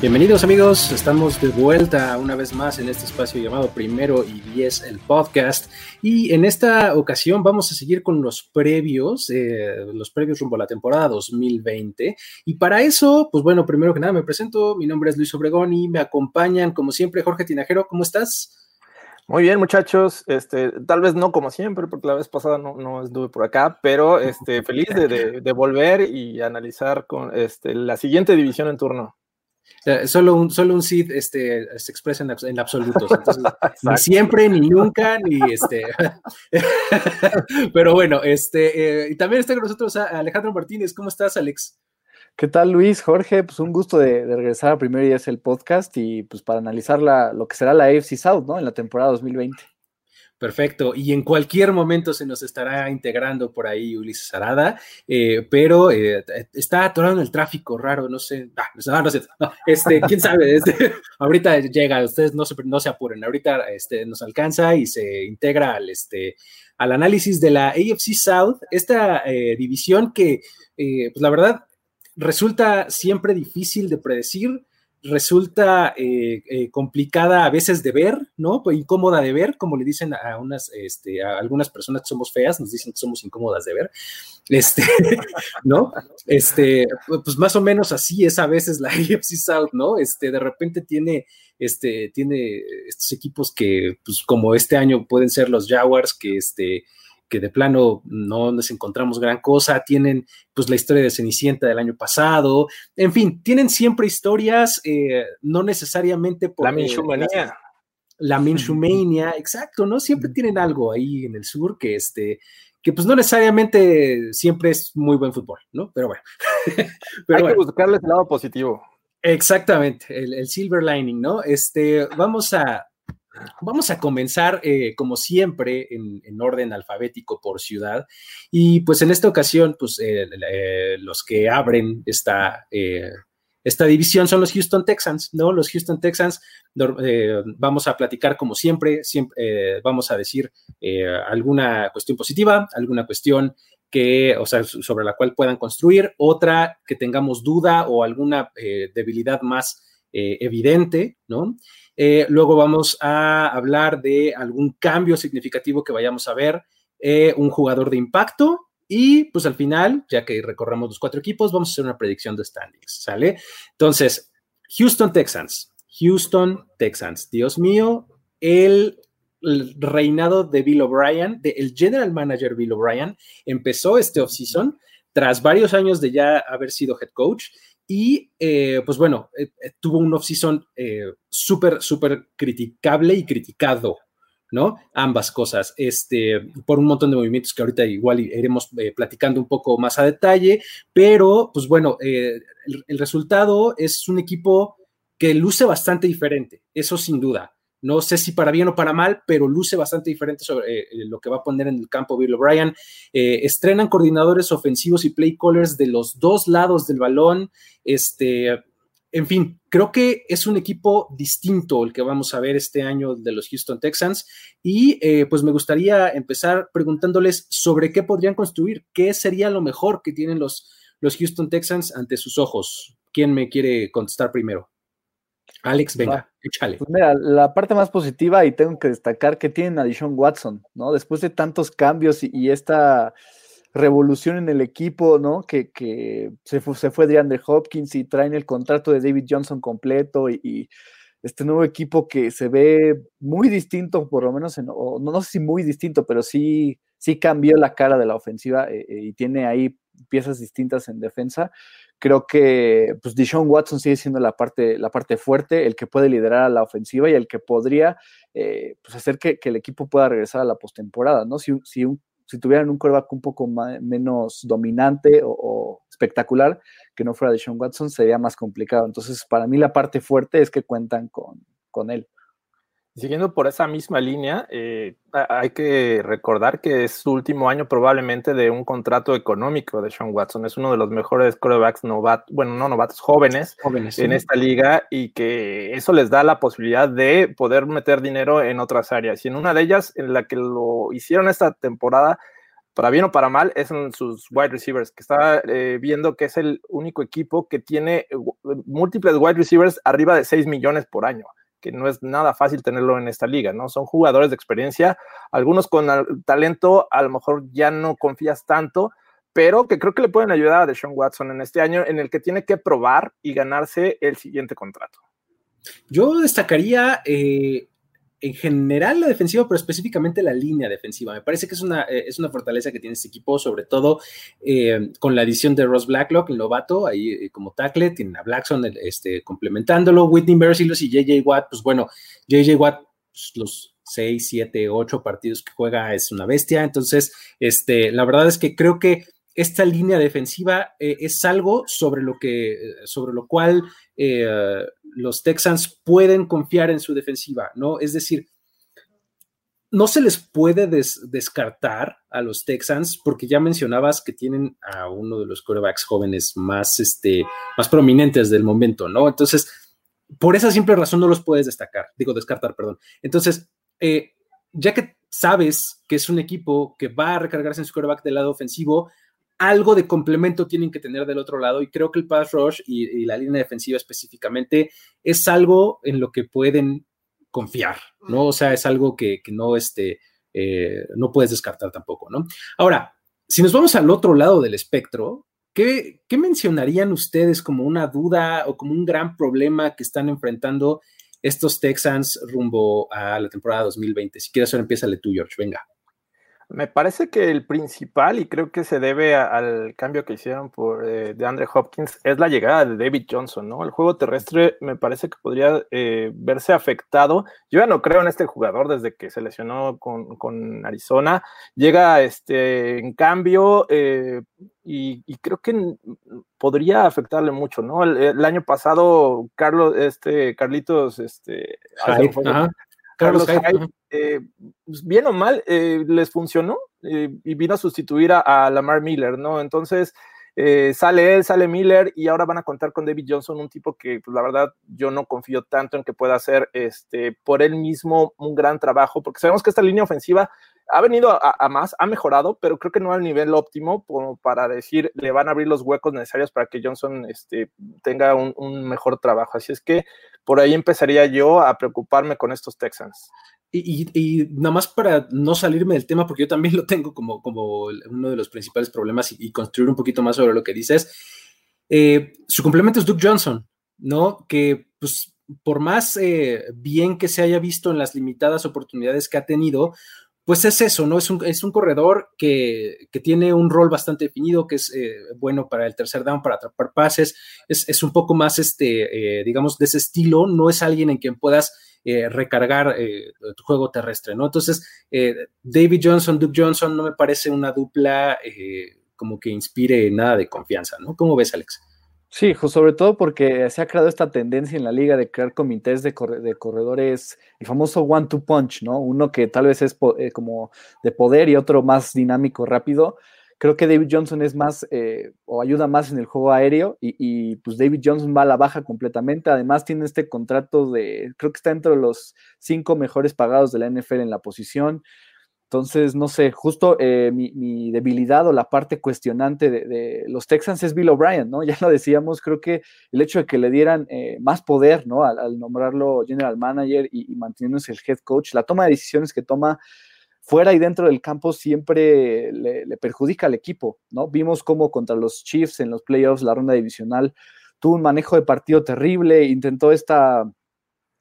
Bienvenidos amigos, estamos de vuelta una vez más en este espacio llamado Primero y Diez, el podcast. Y en esta ocasión vamos a seguir con los previos, eh, los previos rumbo a la temporada 2020. Y para eso, pues bueno, primero que nada me presento, mi nombre es Luis Obregón y me acompañan como siempre Jorge Tinajero, ¿cómo estás? Muy bien, muchachos. Este, tal vez no como siempre, porque la vez pasada no, no estuve por acá, pero este, feliz de, de volver y analizar con este, la siguiente división en turno solo un, solo un Sid este, se expresa en, en absolutos. Entonces, ni siempre, ni nunca, ni este. Pero bueno, este, eh, y también está con nosotros Alejandro Martínez. ¿Cómo estás, Alex? ¿Qué tal, Luis? Jorge, pues un gusto de, regresar a Primero y es el podcast y pues para analizar la, lo que será la AFC South, ¿no? En la temporada 2020. Perfecto. Y en cualquier momento se nos estará integrando por ahí Ulises Arada, eh, pero eh, está atorado el tráfico raro, no sé. Ah, no, sé. este, quién sabe. Este, ahorita llega, ustedes no se, no se apuren. Ahorita este, nos alcanza y se integra al, este, al análisis de la AFC South, esta eh, división que, pues la verdad, resulta siempre difícil de predecir resulta eh, eh, complicada a veces de ver, ¿no? Pues incómoda de ver, como le dicen a unas, este, a algunas personas que somos feas, nos dicen que somos incómodas de ver, este, ¿no? Este, pues más o menos así es a veces la AFC South, ¿no? Este, de repente tiene, este, tiene estos equipos que, pues como este año pueden ser los Jaguars, que, este, que de plano no nos encontramos gran cosa, tienen pues la historia de Cenicienta del año pasado, en fin, tienen siempre historias, eh, no necesariamente por... La Minshumanía. La Minshumania, exacto, ¿no? Siempre tienen algo ahí en el sur que este que pues no necesariamente siempre es muy buen fútbol, ¿no? Pero bueno. Hay que buscarle el lado positivo. Exactamente, el, el, silver lining, ¿no? Este, vamos a, Vamos a comenzar, eh, como siempre, en, orden alfabético por ciudad. Y pues en esta ocasión, pues eh, eh, los que abren esta, esta división son los Houston Texans, ¿no? Los Houston Texans, vamos a platicar como siempre, siempre vamos a decir alguna cuestión positiva, alguna cuestión que, o sea, sobre la cual puedan construir, otra que tengamos duda o alguna debilidad más evidente, ¿no? Eh, luego vamos a hablar de algún cambio significativo que vayamos a ver, eh, un jugador de impacto y pues al final, ya que recorramos los cuatro equipos, vamos a hacer una predicción de standings, ¿sale? Entonces, Houston Texans, Houston Texans, Dios mío, el, reinado de Bill O'Brien, el general manager Bill O'Brien, empezó este offseason tras varios años de ya haber sido head coach y eh, pues bueno, eh, eh, tuvo un off-season súper, súper criticable y criticado, ¿no? Ambas cosas, este, por un montón de movimientos que ahorita igual iremos platicando un poco más a detalle, pero pues bueno, el, resultado es un equipo que luce bastante diferente, eso sin duda. No sé si para bien o para mal, pero luce bastante diferente sobre eh, lo que va a poner en el campo Bill O'Brien. Eh, estrenan coordinadores ofensivos y play callers de los dos lados del balón. Este, en fin, creo que es un equipo distinto el que vamos a ver este año de los Houston Texans. Y eh, pues me gustaría empezar preguntándoles sobre qué podrían construir, qué sería lo mejor que tienen los, los Houston Texans ante sus ojos. ¿Quién me quiere contestar primero? Alex, venga, échale. Pues mira, la parte más positiva, y tengo que destacar que tienen a Dishon Watson, ¿no? Después de tantos cambios y, esta revolución en el equipo, ¿no? Que, se, fue, se fue de Andrew Hopkins y traen el contrato de David Johnson completo y, este nuevo equipo que se ve muy distinto, por lo menos, en, no, no, sé si muy distinto, pero sí, sí cambió la cara de la ofensiva eh, eh, y tiene ahí piezas distintas en defensa creo que pues Deshaun Watson sigue siendo la parte, la parte fuerte, el que puede liderar a la ofensiva y el que podría eh, pues hacer que, el equipo pueda regresar a la postemporada, ¿no? Si, si, si tuvieran un quarterback un poco menos dominante o, espectacular, que no fuera de Sean Watson sería más complicado. Entonces, para mí la parte fuerte es que cuentan con, con él. Siguiendo por esa misma línea, eh, hay que recordar que es su último año probablemente de un contrato económico de Sean Watson. Es uno de los mejores quarterbacks novatos, bueno, no novatos, jóvenes, jóvenes en esta liga y que eso les da la posibilidad de poder meter dinero en otras áreas. Y en una de ellas, en la que lo hicieron esta temporada, para bien o para mal, es en sus wide receivers, que está eh, viendo que es el único equipo que tiene eh, múltiples wide receivers arriba de 6 millones por año que no es nada fácil tenerlo en esta liga, ¿no? Son jugadores de experiencia, algunos con talento, a lo mejor ya no confías tanto, pero que creo que le pueden ayudar a Deshaun Watson en este año en el que tiene que probar y ganarse el siguiente contrato. Yo destacaría eh, en general la defensiva, pero específicamente la línea defensiva. Me parece que es una, eh, es una fortaleza que tiene este equipo, sobre todo eh, con la adición de Ross Blacklock, el novato, ahí eh, como tackle, tienen a Blackson este, complementándolo, Whitney Merciless y JJ Watt, pues bueno, JJ Watt, pues, los 6, 7, 8 partidos que juega es una bestia, entonces, este, la verdad es que creo que esta línea defensiva es algo sobre lo que, sobre lo cual los Texans pueden confiar en su defensiva, ¿no? Es decir, no se les puede descartar a los Texans porque ya mencionabas que tienen a uno de los quarterbacks jóvenes más, este, más prominentes del momento, ¿no? Entonces, por esa simple razón no los puedes destacar, digo descartar, perdón. Entonces, eh, ya que sabes que es un equipo que va a recargarse en su quarterback del lado ofensivo, algo de complemento tienen que tener del otro lado y creo que el pass rush y, la línea defensiva específicamente es algo en lo que pueden confiar, ¿no? O sea, es algo que, no, este, eh, no puedes descartar tampoco, ¿no? Ahora, si nos vamos al otro lado del espectro, ¿qué, ¿qué, mencionarían ustedes como una duda o como un gran problema que están enfrentando estos Texans rumbo a la temporada 2020? Si quieres, ahora empieza tú, George, venga. Me parece que el principal, y creo que se debe al cambio que hicieron por eh, de Andre Hopkins, es la llegada de David Johnson, ¿no? El juego terrestre me parece que podría eh, verse afectado. Yo ya no creo en este jugador desde que se lesionó con, Arizona. Llega este, en cambio eh, y, creo que podría afectarle mucho, ¿no? El, año pasado, Carlos, este, Carlitos, este, Carlos eh, pues, bien o mal, eh, les funcionó eh, y vino a sustituir a, Lamar Miller, ¿no? Entonces, sale él, sale Miller y ahora van a contar con David Johnson, un tipo que, pues, la verdad, yo no confío tanto en que pueda hacer este, por él mismo un gran trabajo, porque sabemos que esta línea ofensiva ha venido a, más, ha mejorado, pero creo que no al nivel óptimo como para decir le van a abrir los huecos necesarios para que Johnson este, tenga un, mejor trabajo. Así es que por ahí empezaría yo a preocuparme con estos Texans. Y, nada más para no salirme del tema, porque yo también lo tengo como, como uno de los principales problemas y, construir un poquito más sobre lo que dices. Eh, su complemento es Duke Johnson, ¿no? Que pues por más eh, bien que se haya visto en las limitadas oportunidades que ha tenido, pues es eso, ¿no? Es un, es un corredor que, tiene un rol bastante definido, que es eh, bueno para el tercer down, para atrapar pases, es, un poco más, este, eh, digamos, de ese estilo, no es alguien en quien puedas eh, recargar tu juego terrestre, ¿no? Entonces, David Johnson, Duke Johnson, no me parece una dupla como que inspire nada de confianza, ¿no? ¿Cómo ves, Alex? Sí, sobre todo porque se ha creado esta tendencia en la liga de crear comités de, corredores, el famoso one-two punch, ¿no? Uno que tal vez es eh, como de poder y otro más dinámico, rápido. Creo que David Johnson es más eh, o ayuda más en el juego aéreo y, y, pues David Johnson va a la baja completamente. Además tiene este contrato de, creo que está entre los cinco mejores pagados de la NFL en la posición. Entonces, no sé, justo eh, mi, debilidad o la parte cuestionante de, los Texans es Bill O'Brien, ¿no? Ya lo decíamos, creo que el hecho de que le dieran eh, más poder, ¿no? Al, nombrarlo general manager y, manteniéndose el head coach, la toma de decisiones que toma fuera y dentro del campo siempre le perjudica al equipo, ¿no? Vimos cómo contra los Chiefs en los playoffs, la ronda divisional, tuvo un manejo de partido terrible, intentó esta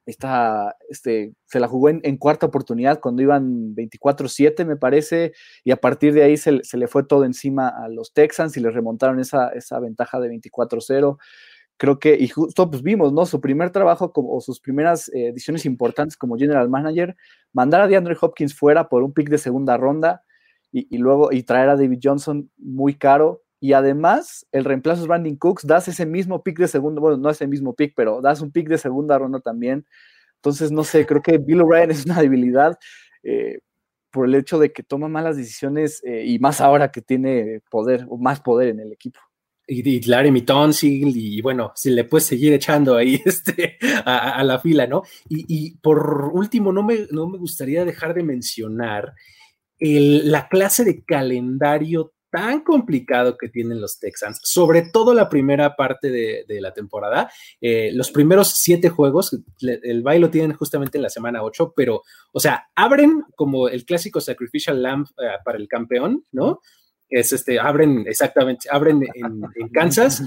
esta, este, se la jugó en, cuarta oportunidad cuando iban 24-7, me parece, y a partir de ahí se, le fue todo encima a los Texans y les remontaron esa, esa ventaja de 24-0. Creo que, y justo pues vimos, ¿no? Su primer trabajo como, o sus primeras eh, ediciones importantes como general manager, mandar a DeAndre Hopkins fuera por un pick de segunda ronda y, y luego y traer a David Johnson muy caro y además el reemplazo es Brandon Cooks, das ese mismo pick de segundo, bueno, no es el mismo pick, pero das un pick de segunda ronda también. Entonces, no sé, creo que Bill O'Brien es una debilidad eh, por el hecho de que toma malas decisiones eh, y más ahora que tiene poder o más poder en el equipo. Y, y Larry Tonsil, y bueno, si le puedes seguir echando ahí este, a, la fila, ¿no? Y, por último, no me, no me gustaría dejar de mencionar la clase de calendario tan complicado que tienen los Texans, sobre todo la primera parte de, la temporada. Eh, los primeros siete juegos, el baile tienen justamente en la semana 8, pero, o sea, abren como el clásico Sacrificial Lamb eh, para el campeón, ¿no? Es este, abren exactamente, abren en, Kansas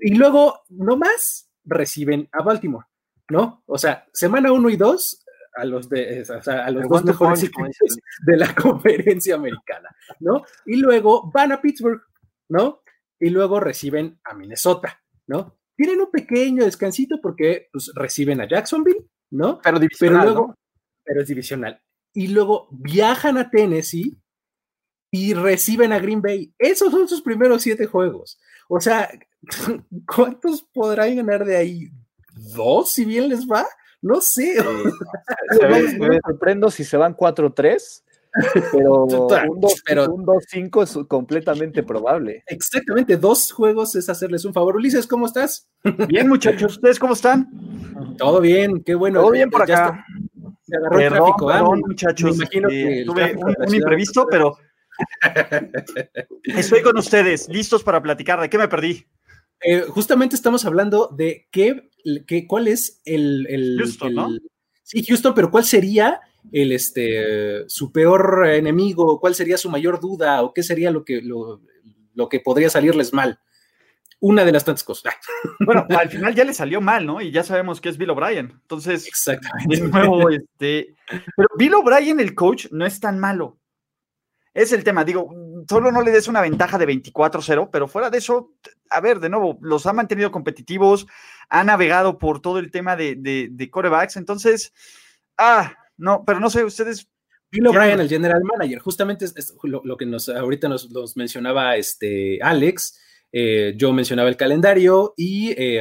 y luego, no más, reciben a Baltimore, ¿no? O sea, semana 1 y 2 a los, de, a los dos mejores equipos de la conferencia americana, ¿no? Y luego van a Pittsburgh, ¿no? Y luego reciben a Minnesota, ¿no? Tienen un pequeño descansito porque pues, reciben a Jacksonville, ¿no? Pero divisional. Pero luego, pero es divisional. Y luego viajan a Tennessee y reciben a Green Bay. Esos son sus primeros siete juegos. O sea, ¿cuántos podrán ganar de ahí? ¿Dos, si bien les va? No sé. me sorprendo si se van 4-3, pero un 2-5 es completamente probable. Exactamente, dos juegos es hacerles un favor. Ulises, ¿cómo estás? Bien, muchachos, ¿ustedes cómo están? Todo bien, qué bueno. Todo bien por acá. Se agarró el tráfico, ¿ah? muchachos. Me imagino que tuve un, imprevisto, pero estoy con ustedes, listos para platicar. ¿De qué me perdí? Eh, justamente estamos hablando de qué, cuál es el, Houston, ¿no? Sí, Houston, pero cuál sería el este su peor enemigo, cuál sería su mayor duda, o qué sería lo que, lo, que podría salirles mal. Una de las tantas cosas. Bueno, al final ya le salió mal, ¿no? Y ya sabemos que es Bill O'Brien. Entonces, Exactamente. de nuevo, este. Pero Bill O'Brien, el coach, no es tan malo. Es el tema, digo, solo no le des una ventaja de 24-0, pero fuera de eso, a ver, de nuevo, los ha mantenido competitivos, ha navegado por todo el tema de, de, corebacks, entonces, ah, no, pero no sé, ustedes Bill O'Brien, el general manager, justamente es, lo, que nos ahorita nos, mencionaba este Alex, eh, yo mencionaba el calendario y eh,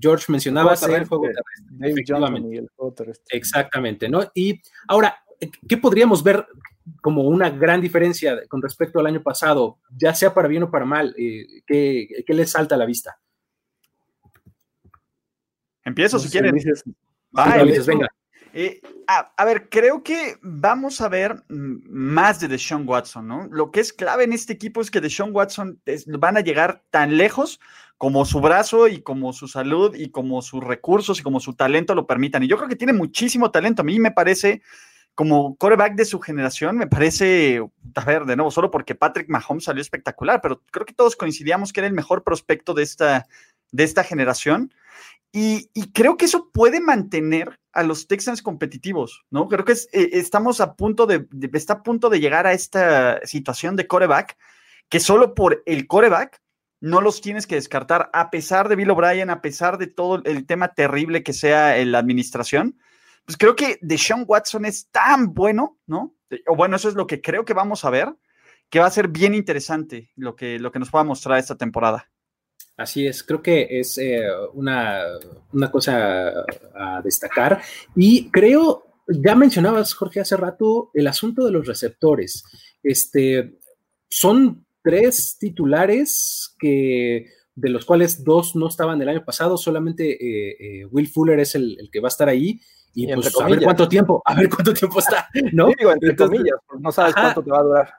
George mencionaba el juego terrestre. Exactamente, ¿no? Y ahora, ¿qué podríamos ver como una gran diferencia con respecto al año pasado, ya sea para bien o para mal? Eh, ¿qué, les salta a la vista? Empiezo si quieren. venga. Eh, a, ver, creo que vamos a ver más de Deshaun Watson, ¿no? Lo que es clave en este equipo es que Deshaun Watson van a llegar tan lejos como su brazo y como su salud y como sus recursos y como su talento lo permitan. Y yo creo que tiene muchísimo talento. A mí me parece como coreback de su generación, me parece, a ver, de nuevo, solo porque Patrick Mahomes salió espectacular, pero creo que todos coincidíamos que era el mejor prospecto de esta, de esta generación. Y, creo que eso puede mantener a los Texans competitivos, ¿no? Creo que eh, estamos a punto de, está a punto de llegar a esta situación de coreback, que solo por el coreback no los tienes que descartar, a pesar de Bill O'Brien, a pesar de todo el tema terrible que sea la administración pues creo que Deshaun Watson es tan bueno, ¿no? O bueno, eso es lo que creo que vamos a ver, que va a ser bien interesante lo que, lo que nos pueda mostrar esta temporada. Así es, creo que es eh, una, cosa a destacar. Y creo, ya mencionabas, Jorge, hace rato, el asunto de los receptores. Este, son tres titulares que de los cuales dos no estaban el año pasado, solamente eh, eh, Will Fuller es el, el, que va a estar ahí, y, pues a ver cuánto tiempo, a ver cuánto tiempo está, ¿no? digo, entre comillas, no sabes cuánto te va a durar.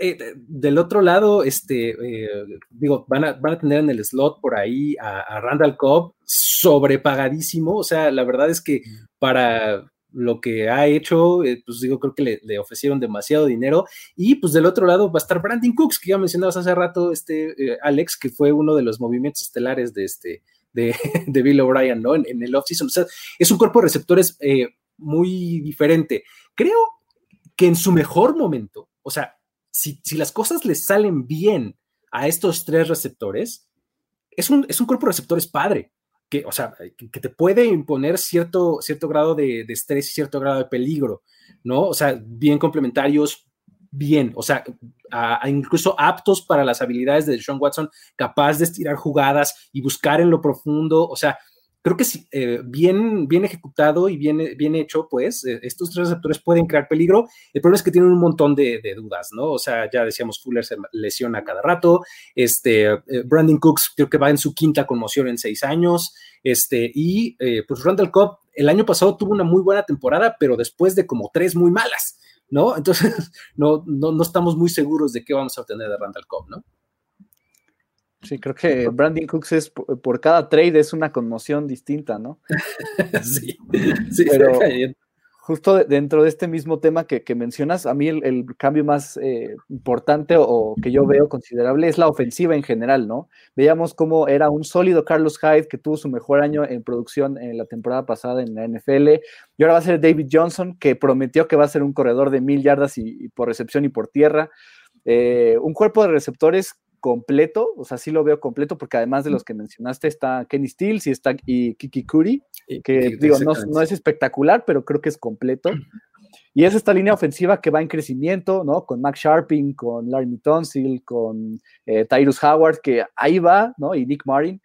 Eh, del otro lado, este, eh, digo, van a, van a tener en el slot por ahí a, Randall Cobb sobrepagadísimo, o sea, la verdad es que para lo que ha hecho, eh, pues digo, creo que le, ofrecieron demasiado dinero. Y pues del otro lado va a estar Brandon Cooks, que ya mencionabas hace rato, este Alex, que fue uno de los movimientos estelares de este, de, Bill O'Brien, ¿no? En, el offseason. O sea, es un cuerpo de receptores eh, muy diferente. Creo que en su mejor momento, o sea, si, las cosas les salen bien a estos tres receptores, es un, es un cuerpo de receptores padre. Que, o sea, que, te puede imponer cierto, cierto grado de, de, estrés y cierto grado de peligro, ¿no? O sea, bien complementarios, bien, o sea, incluso aptos para las habilidades de Sean Watson, capaz de estirar jugadas y buscar en lo profundo, o sea, creo que sí, eh, bien, bien ejecutado y bien, bien hecho, pues eh, estos tres receptores pueden crear peligro. El problema es que tienen un montón de, dudas, ¿no? O sea, ya decíamos, Fuller se lesiona cada rato, este, eh, Brandon Cooks creo que va en su quinta conmoción en seis años, este, y pues Randall Cobb el año pasado tuvo una muy buena temporada, pero después de como tres muy malas, ¿no? Entonces, no, no, no estamos muy seguros de qué vamos a obtener de Randall Cobb, ¿no? Sí, creo que Brandon Cooks es por, cada trade es una conmoción distinta, ¿no? sí, sí, pero justo dentro de este mismo tema que, mencionas, a mí el, cambio más eh, importante o, que yo veo considerable es la ofensiva en general, ¿no? Veíamos cómo era un sólido Carlos Hyde que tuvo su mejor año en producción en la temporada pasada en la NFL, y ahora va a ser David Johnson, que prometió que va a ser un corredor de mil yardas y, por recepción y por tierra. Eh, un cuerpo de receptores completo, o sea, sí lo veo completo, porque además de los que mencionaste está Kenny Stills y está y Kiki Curry, que digo, no, es espectacular, pero creo que es completo. Y es esta línea ofensiva que va en crecimiento, ¿no? Con Max Sharping, con Larry Tonsil, con eh, Tyrus Howard, que ahí va, ¿no? Y Nick Martin.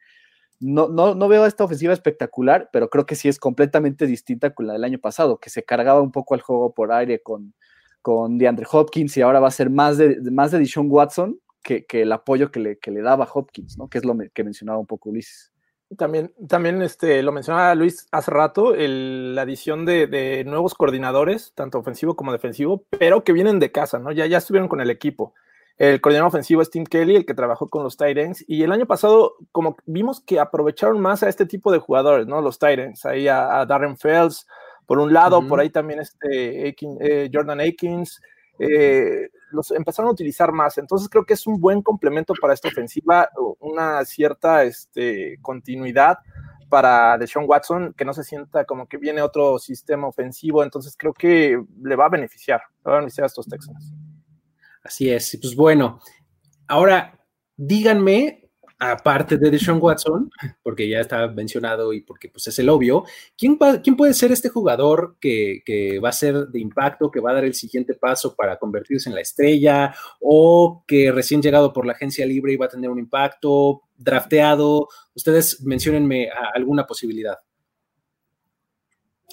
No, no, no veo esta ofensiva espectacular, pero creo que sí es completamente distinta con la del año pasado, que se cargaba un poco al juego por aire con, con DeAndre Hopkins y ahora va a ser más de, más de Deshaun Watson, que, el apoyo que le, que le, daba Hopkins, ¿no? Que es lo que mencionaba un poco Ulises. También, también este, lo mencionaba Luis hace rato, la adición de, nuevos coordinadores, tanto ofensivo como defensivo, pero que vienen de casa, ¿no? Ya, ya estuvieron con el equipo. El coordinador ofensivo es Tim Kelly, el que trabajó con los Titans, y el año pasado, como vimos que aprovecharon más a este tipo de jugadores, ¿no? Los Titans, ahí a, Darren Fells, por un lado, por ahí también este eh, Jordan Akins, eh, los empezaron a utilizar más. Entonces creo que es un buen complemento para esta ofensiva, una cierta este, continuidad para Deshaun Watson, que no se sienta como que viene otro sistema ofensivo. Entonces creo que le va a beneficiar, le va a beneficiar a estos Texans. Así es. Pues bueno, ahora díganme aparte de Deshaun Watson, porque ya está mencionado y porque pues, es el obvio, ¿quién, quién puede ser este jugador que, va a ser de impacto, que va a dar el siguiente paso para convertirse en la estrella o que recién llegado por la agencia libre y va a tener un impacto, drafteado? Ustedes menciónenme alguna posibilidad.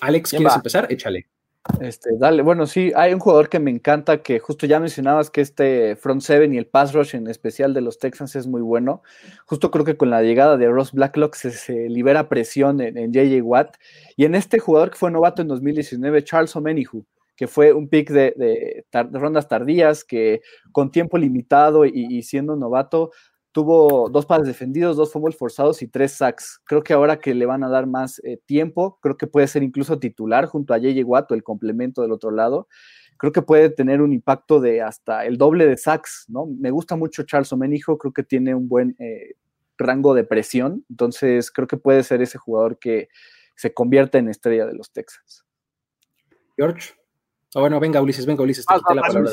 Alex, ¿quieres empezar? Échale. Este, dale, bueno, sí, hay un jugador que me encanta, que justo ya mencionabas que este front seven y el pass rush en especial de los Texans es muy bueno. Justo creo que con la llegada de Ross Blacklock se, libera presión en, JJ Watt. Y en este jugador que fue novato en 2019, Charles Omenihu, que fue un pick de, rondas tardías, que con tiempo limitado y siendo novato, tuvo dos pases defendidos, dos fumbles forzados y tres sacks. Creo que ahora que le van a dar más eh, tiempo, creo que puede ser incluso titular junto a JJ Watt el complemento del otro lado. Creo que puede tener un impacto de hasta el doble de sacks, ¿no? Me gusta mucho Charles Omenijo, creo que tiene un buen eh, rango de presión, entonces creo que puede ser ese jugador que se convierta en estrella de los Texans. George. Ah, bueno, venga Ulises, venga Ulises, te quité la palabra.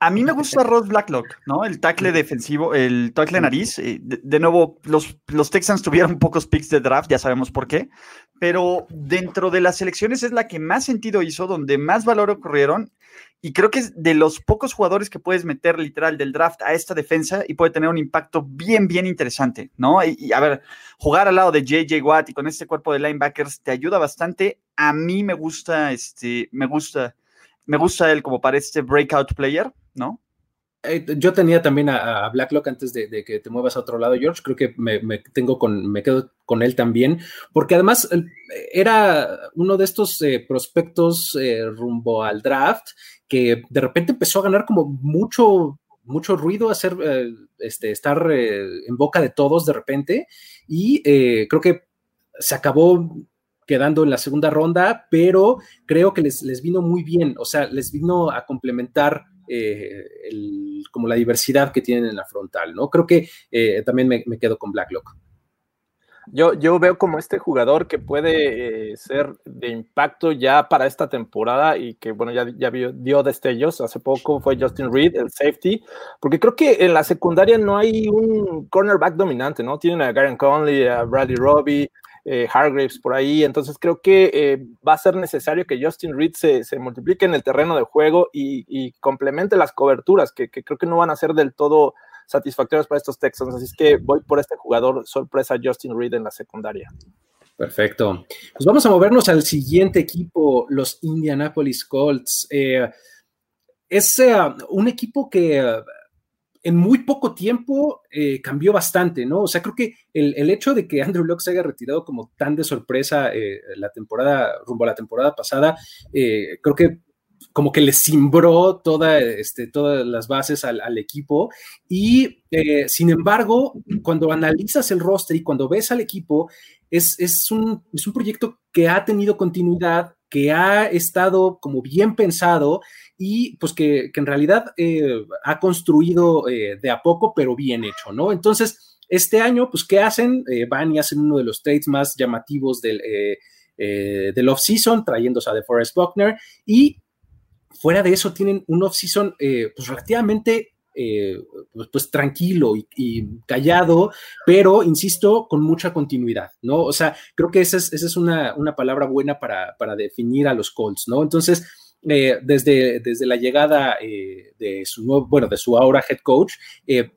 A mí me gusta Ross Blacklock, ¿no? El tackle defensivo, el tackle nariz. Eh, de, nuevo, los, los, Texans tuvieron pocos picks de draft, ya sabemos por qué, pero dentro de las selecciones es la que más sentido hizo, donde más valor ocurrieron, y creo que es de los pocos jugadores que puedes meter literal del draft a esta defensa y puede tener un impacto bien, bien interesante, ¿no? Y, y a ver, jugar al lado de JJ Watt y con este cuerpo de linebackers te ayuda bastante. A mí me gusta, este, me gusta me gusta él como para este breakout player, ¿no? Eh, yo tenía también a, Blacklock antes de, que te muevas a otro lado, George. Creo que me, tengo con, me quedo con él también, porque además era uno de estos eh, prospectos eh, rumbo al draft que de repente empezó a ganar como mucho, mucho ruido, hacer, este, estar en boca de todos de repente, y creo que se acabó quedando en la segunda ronda, pero creo que les, les vino muy bien, o sea, les vino a complementar eh, como la diversidad que tienen en la frontal, ¿no? Creo que eh, también me, quedo con Blacklock. Yo, yo veo como este jugador que puede eh, ser de impacto ya para esta temporada y que, bueno, ya, ya dio destellos. Hace poco fue Justin Reed, el safety, porque creo que en la secundaria no hay un cornerback dominante, ¿no? Tienen a Garen Conley, a Bradley Robbie, eh, por ahí. Entonces creo que eh, va a ser necesario que Justin Reed se, multiplique en el terreno de juego y, complemente las coberturas, que, creo que no van a ser del todo satisfactorias para estos Texans. Así es que voy por este jugador sorpresa, Justin Reed, en la secundaria. Perfecto. Pues vamos a movernos al siguiente equipo, los Indianapolis Colts. Eh, es un equipo que en muy poco tiempo eh, cambió bastante, ¿no? O sea, creo que el, hecho de que Andrew Locke se haya retirado como tan de sorpresa eh, la temporada, rumbo a la temporada pasada, eh, creo que como que le cimbró toda, este, todas las bases al, equipo y sin embargo, cuando analizas el roster y cuando ves al equipo, es, es, un, es un proyecto que ha tenido continuidad, que ha estado como bien pensado y pues que, en realidad eh, ha construido eh, de a poco, pero bien hecho, ¿no? Entonces, este año, pues, ¿qué hacen? Eh, van y hacen uno de los trades más llamativos del, del off-season, trayéndose a DeForest Buckner y fuera de eso tienen un off-season pues relativamente pues, tranquilo y, callado, pero insisto, con mucha continuidad, ¿no? O sea, creo que esa es, esa es una, una, palabra buena para, para, definir a los Colts, ¿no? Entonces, eh, desde, desde la llegada eh, de su nuevo, bueno, de su ahora head coach, eh,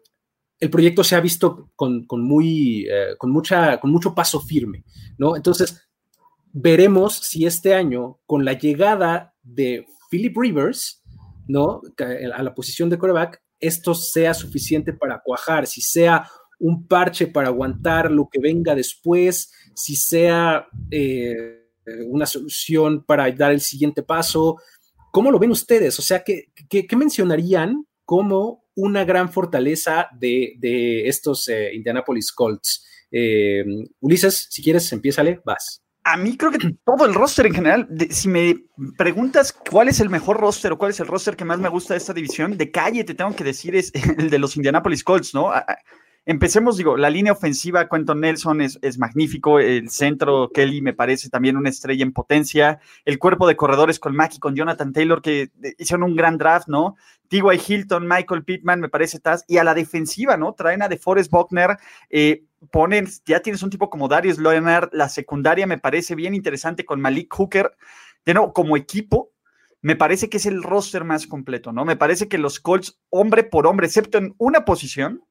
el proyecto se ha visto con, con muy, con, mucha, con mucho paso firme, ¿no? Entonces, veremos si este año, con la llegada de Philip Rivers, ¿no? A la posición de quarterback, esto sea suficiente para cuajar, si sea un parche para aguantar lo que venga después, si sea una solución para dar el siguiente paso. ¿Cómo lo ven ustedes? O sea, ¿qué, mencionarían como una gran fortaleza de, estos eh, Indianapolis Colts? Eh, Ulises, si quieres, empiézale, vas. A mí creo que todo el roster en general, si me preguntas cuál es el mejor roster o cuál es el roster que más me gusta de esta división, de calle te tengo que decir es el de los Indianapolis Colts, ¿no? Empecemos, digo, la línea ofensiva, Quentin Nelson es, es, magnífico, el centro, Kelly me parece también una estrella en potencia, el cuerpo de corredores con Mackie, con Jonathan Taylor, que hicieron un gran draft, ¿no? T.Y. Hilton, Michael Pittman, me parece, Taz, y a la defensiva, ¿no? Traen a DeForest Buckner, eh, ponen, ya tienes un tipo como Darius Leonard, la secundaria me parece bien interesante con Malik Hooker, de nuevo, como equipo, me parece que es el roster más completo, ¿no? Me parece que los Colts, hombre por hombre, excepto en una posición,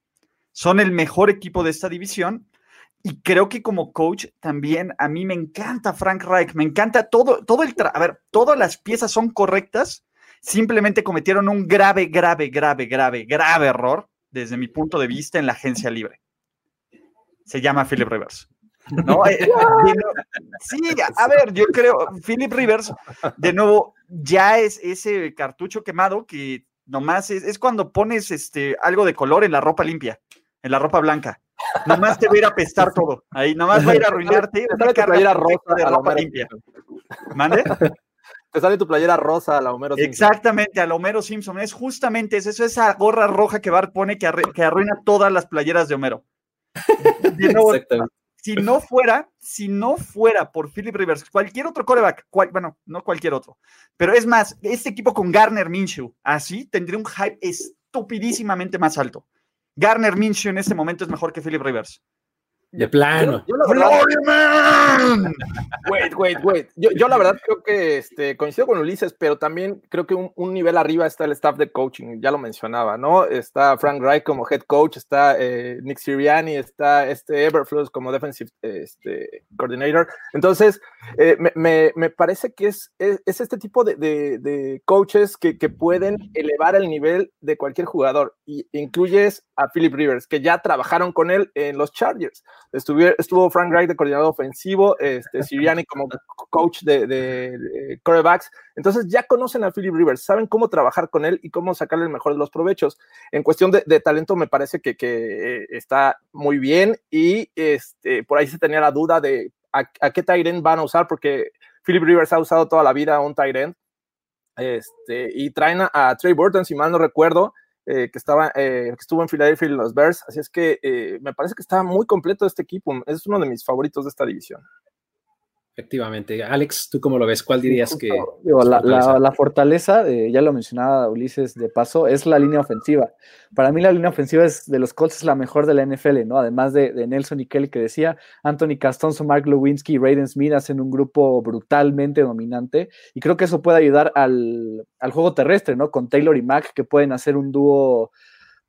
son el mejor equipo de esta división. Y creo que como coach también a mí me encanta Frank Reich, me encanta todo, todo el, a ver, todas las piezas son correctas, simplemente cometieron un grave, grave, grave, grave, grave error desde mi punto de vista en la agencia libre. Se llama Philip Rivers. ¿no? Eh, sí, a ver, yo creo, Philip Rivers, de nuevo, ya es ese cartucho quemado que nomás es, es cuando pones este, algo de color en la ropa limpia en la ropa blanca. Nomás te va a ir a apestar todo. Ahí nomás va a ir a arruinarte. Te sale tu playera rosa de ropa limpia. ¿Mande? Te sale tu playera rosa a la Homero Simpson. Exactamente, a la Homero Simpson. Es justamente eso, es esa gorra roja que Bart pone que, arruina todas las playeras de Homero. si no fuera, si no fuera por Philip Rivers, cualquier otro coreback, bueno, no cualquier otro, pero es más, este equipo con Garner Minshew, así tendría un hype estupidísimamente más alto. Garner Minshew en este momento es mejor que Philip Rivers. De plano. Yo, la verdad, wait, wait, wait. Yo, la verdad creo que este, coincido con Ulises, pero también creo que un, nivel arriba está el staff de coaching, ya lo mencionaba, ¿no? Está Frank Reich como head coach, está eh, Nick Siriani, está este Everflux como defensive este, coordinator. Entonces, eh, me, me, parece que es, es, este tipo de, de, coaches que, que, pueden elevar el nivel de cualquier jugador. Y incluyes a Philip Rivers, que ya trabajaron con él en los Chargers. Estuvo, Frank Reich de coordinador ofensivo, este, Siriani como coach de, de, corebacks. Entonces ya conocen a Philip Rivers, saben cómo trabajar con él y cómo sacarle el mejor de los provechos. En cuestión de, talento, me parece que, que, está muy bien y este, por ahí se tenía la duda de a, qué Tyrant van a usar, porque Philip Rivers ha usado toda la vida un Tyrant. Este, y traen a, a Trey Burton, si mal no recuerdo, eh, que, estaba, eh, que estuvo en Philadelphia y los Bears. Así es que eh, me parece que está muy completo este equipo. Es uno de mis favoritos de esta división. Efectivamente. Alex, ¿tú cómo lo ves? ¿Cuál dirías que... la, fortaleza, ya lo mencionaba Ulises de paso, es la línea ofensiva. Para mí la línea ofensiva es, de los Colts es la mejor de la NFL, ¿no? Además de, Nelson y Kelly que decía, Anthony Castonzo, Mark Lewinsky y Raiden Smith hacen un grupo brutalmente dominante y creo que eso puede ayudar al, al juego terrestre, ¿no? Con Taylor y Mack que pueden hacer un dúo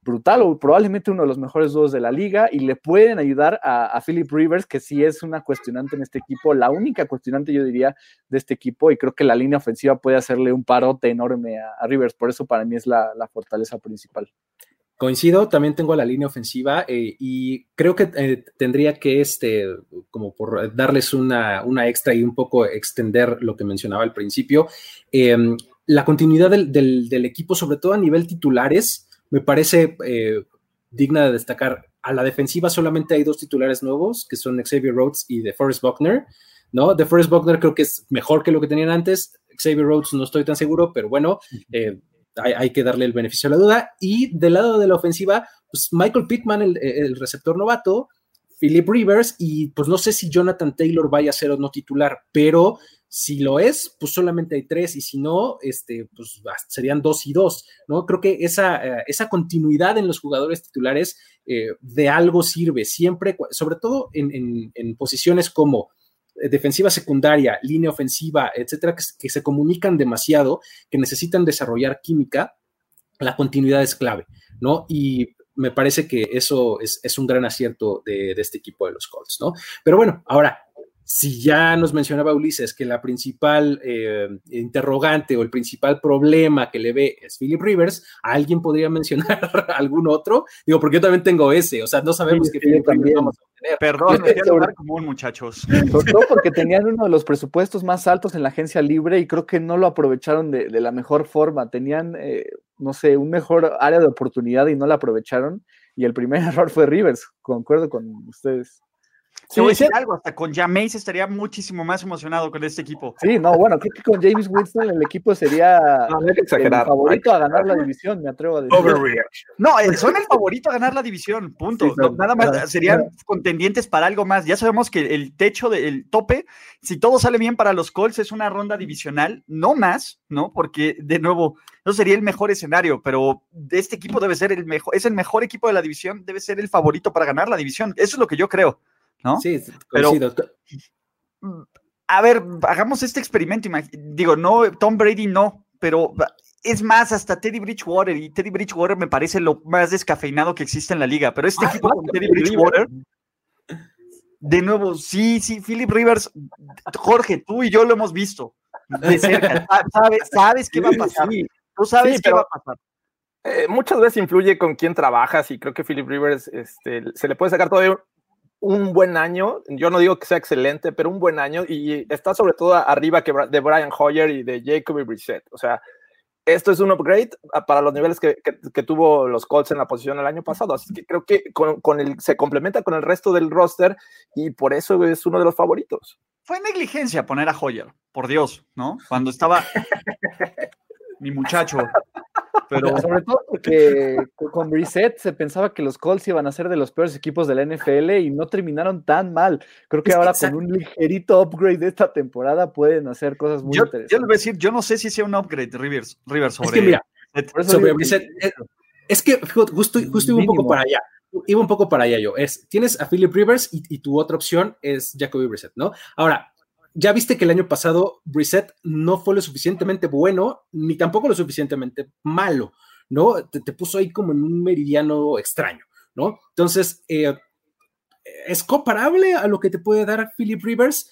brutal o probablemente uno de los mejores dúos de la liga y le pueden ayudar a, Philip Rivers, que sí es una cuestionante en este equipo, la única cuestionante yo diría de este equipo y creo que la línea ofensiva puede hacerle un parote enorme a, Rivers, por eso para mí es la, fortaleza principal. Coincido, también tengo la línea ofensiva eh, y creo que eh, tendría que, este, como por darles una, extra y un poco extender lo que mencionaba al principio, em, la continuidad del, del, equipo, sobre todo a nivel titulares, me parece eh, digna de destacar. A la defensiva solamente hay dos titulares nuevos, que son Xavier Rhodes y de Forrest Buckner, ¿no? De Forrest Buckner creo que es mejor que lo que tenían antes. Xavier Rhodes no estoy tan seguro, pero bueno, eh, hay, que darle el beneficio a la duda. Y del lado de la ofensiva, pues Michael Pittman, el, el receptor novato, Philip Rivers, y pues no sé si Jonathan Taylor vaya a ser o no titular, pero si lo es, pues solamente hay tres, y si no, este, pues serían dos y dos, ¿no? Creo que esa, eh, esa continuidad en los jugadores titulares eh, de algo sirve siempre, sobre todo en, posiciones como eh, defensiva secundaria, línea ofensiva, etcétera, que, se comunican demasiado, que necesitan desarrollar química, la continuidad es clave, ¿no? Y me parece que eso es, un gran acierto de, este equipo de los Colts, ¿no? Pero bueno, ahora, si ya nos mencionaba Ulises que la principal eh, interrogante o el principal problema que le ve es Philip Rivers, ¿alguien podría mencionar algún otro? Digo, porque yo también tengo ese, o sea, no sabemos qué Philip Rivers vamos a tener. Perdón, me lugar común, muchachos. Sobre todo porque tenían uno de los presupuestos más altos en la agencia libre y creo que no lo aprovecharon de, la mejor forma. Tenían, eh, no sé, un mejor área de oportunidad y no la aprovecharon. Y el primer error fue Rivers, concuerdo con ustedes. Sí, voy a decir algo, hasta con Jameis estaría muchísimo más emocionado con este equipo. Sí, no, bueno, creo que con James Winston el equipo sería el favorito a ganar la división, me atrevo a decir. No, eh, son el favorito a ganar la división, punto. nada más serían contendientes para algo más. Ya sabemos que el techo, del tope, si todo sale bien para los Colts, es una ronda divisional, no más, ¿no? Porque, de nuevo, no sería el mejor escenario, pero este equipo debe ser el mejor, es el mejor equipo de la división, debe ser el favorito para ganar la división. Eso es lo que yo creo. ¿No? Sí, coincido. Pero, a ver, hagamos este experimento. Digo, no, Tom Brady no, pero es más, hasta Teddy Bridgewater, y Teddy Bridgewater me parece lo más descafeinado que existe en la liga, pero este equipo con Teddy Bridgewater, de nuevo, sí, sí, Philip Rivers, Jorge, tú y yo lo hemos visto de cerca, sabes, sabes qué va a pasar, tú sabes qué va a pasar. Eh, muchas veces influye con quién trabajas y creo que Philip Rivers este, se le puede sacar todavía un buen año, yo no digo que sea excelente, pero un buen año y está sobre todo arriba que de Brian Hoyer y de Jacoby Brissett. O sea, esto es un upgrade para los niveles que, que, tuvo los Colts en la posición el año pasado. Así que creo que con, con, el, se complementa con el resto del roster y por eso es uno de los favoritos. Fue negligencia poner a Hoyer, por Dios, ¿no? Cuando estaba mi muchacho. Pero sobre todo porque con Brissett se pensaba que los Colts iban a ser de los peores equipos de la NFL y no terminaron tan mal. Creo que ahora con un ligerito upgrade de esta temporada pueden hacer cosas muy interesantes. Yo les voy a decir, yo no sé si sea un upgrade Rivers, Rivers sobre, es que mira, sobre Brissett. Eh, es, que justo, justo iba un poco para allá. Iba un poco para allá yo. Es, tienes a Philip Rivers y, y tu otra opción es Jacoby Brissett, ¿no? Ahora, ya viste que el año pasado Brissett no fue lo suficientemente bueno, ni tampoco lo suficientemente malo, ¿no? Te, puso ahí como en un meridiano extraño, ¿no? Entonces, eh, es comparable a lo que te puede dar Philip Rivers.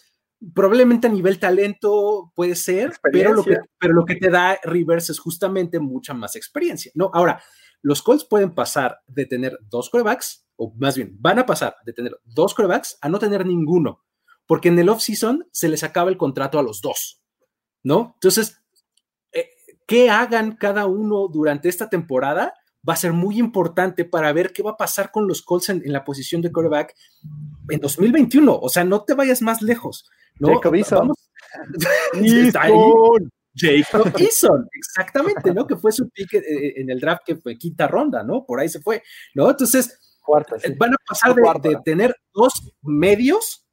Probablemente a nivel talento puede ser, pero lo, que, pero lo que te da Rivers es justamente mucha más experiencia, ¿no? Ahora, los Colts pueden pasar de tener dos corebacks, o más bien, van a pasar de tener dos corebacks a no tener ninguno porque en el off-season se les acaba el contrato a los dos, ¿no? Entonces, eh, ¿qué hagan cada uno durante esta temporada? Va a ser muy importante para ver qué va a pasar con los Colts en, la posición de quarterback en 2021. O sea, no te vayas más lejos. ¿no? Jacob Eason. Jacob Eason, exactamente, ¿no? Que fue su pick eh, eh, en el draft que fue quinta ronda, ¿no? Por ahí se fue, ¿no? Entonces, van a pasar de, de, tener dos medios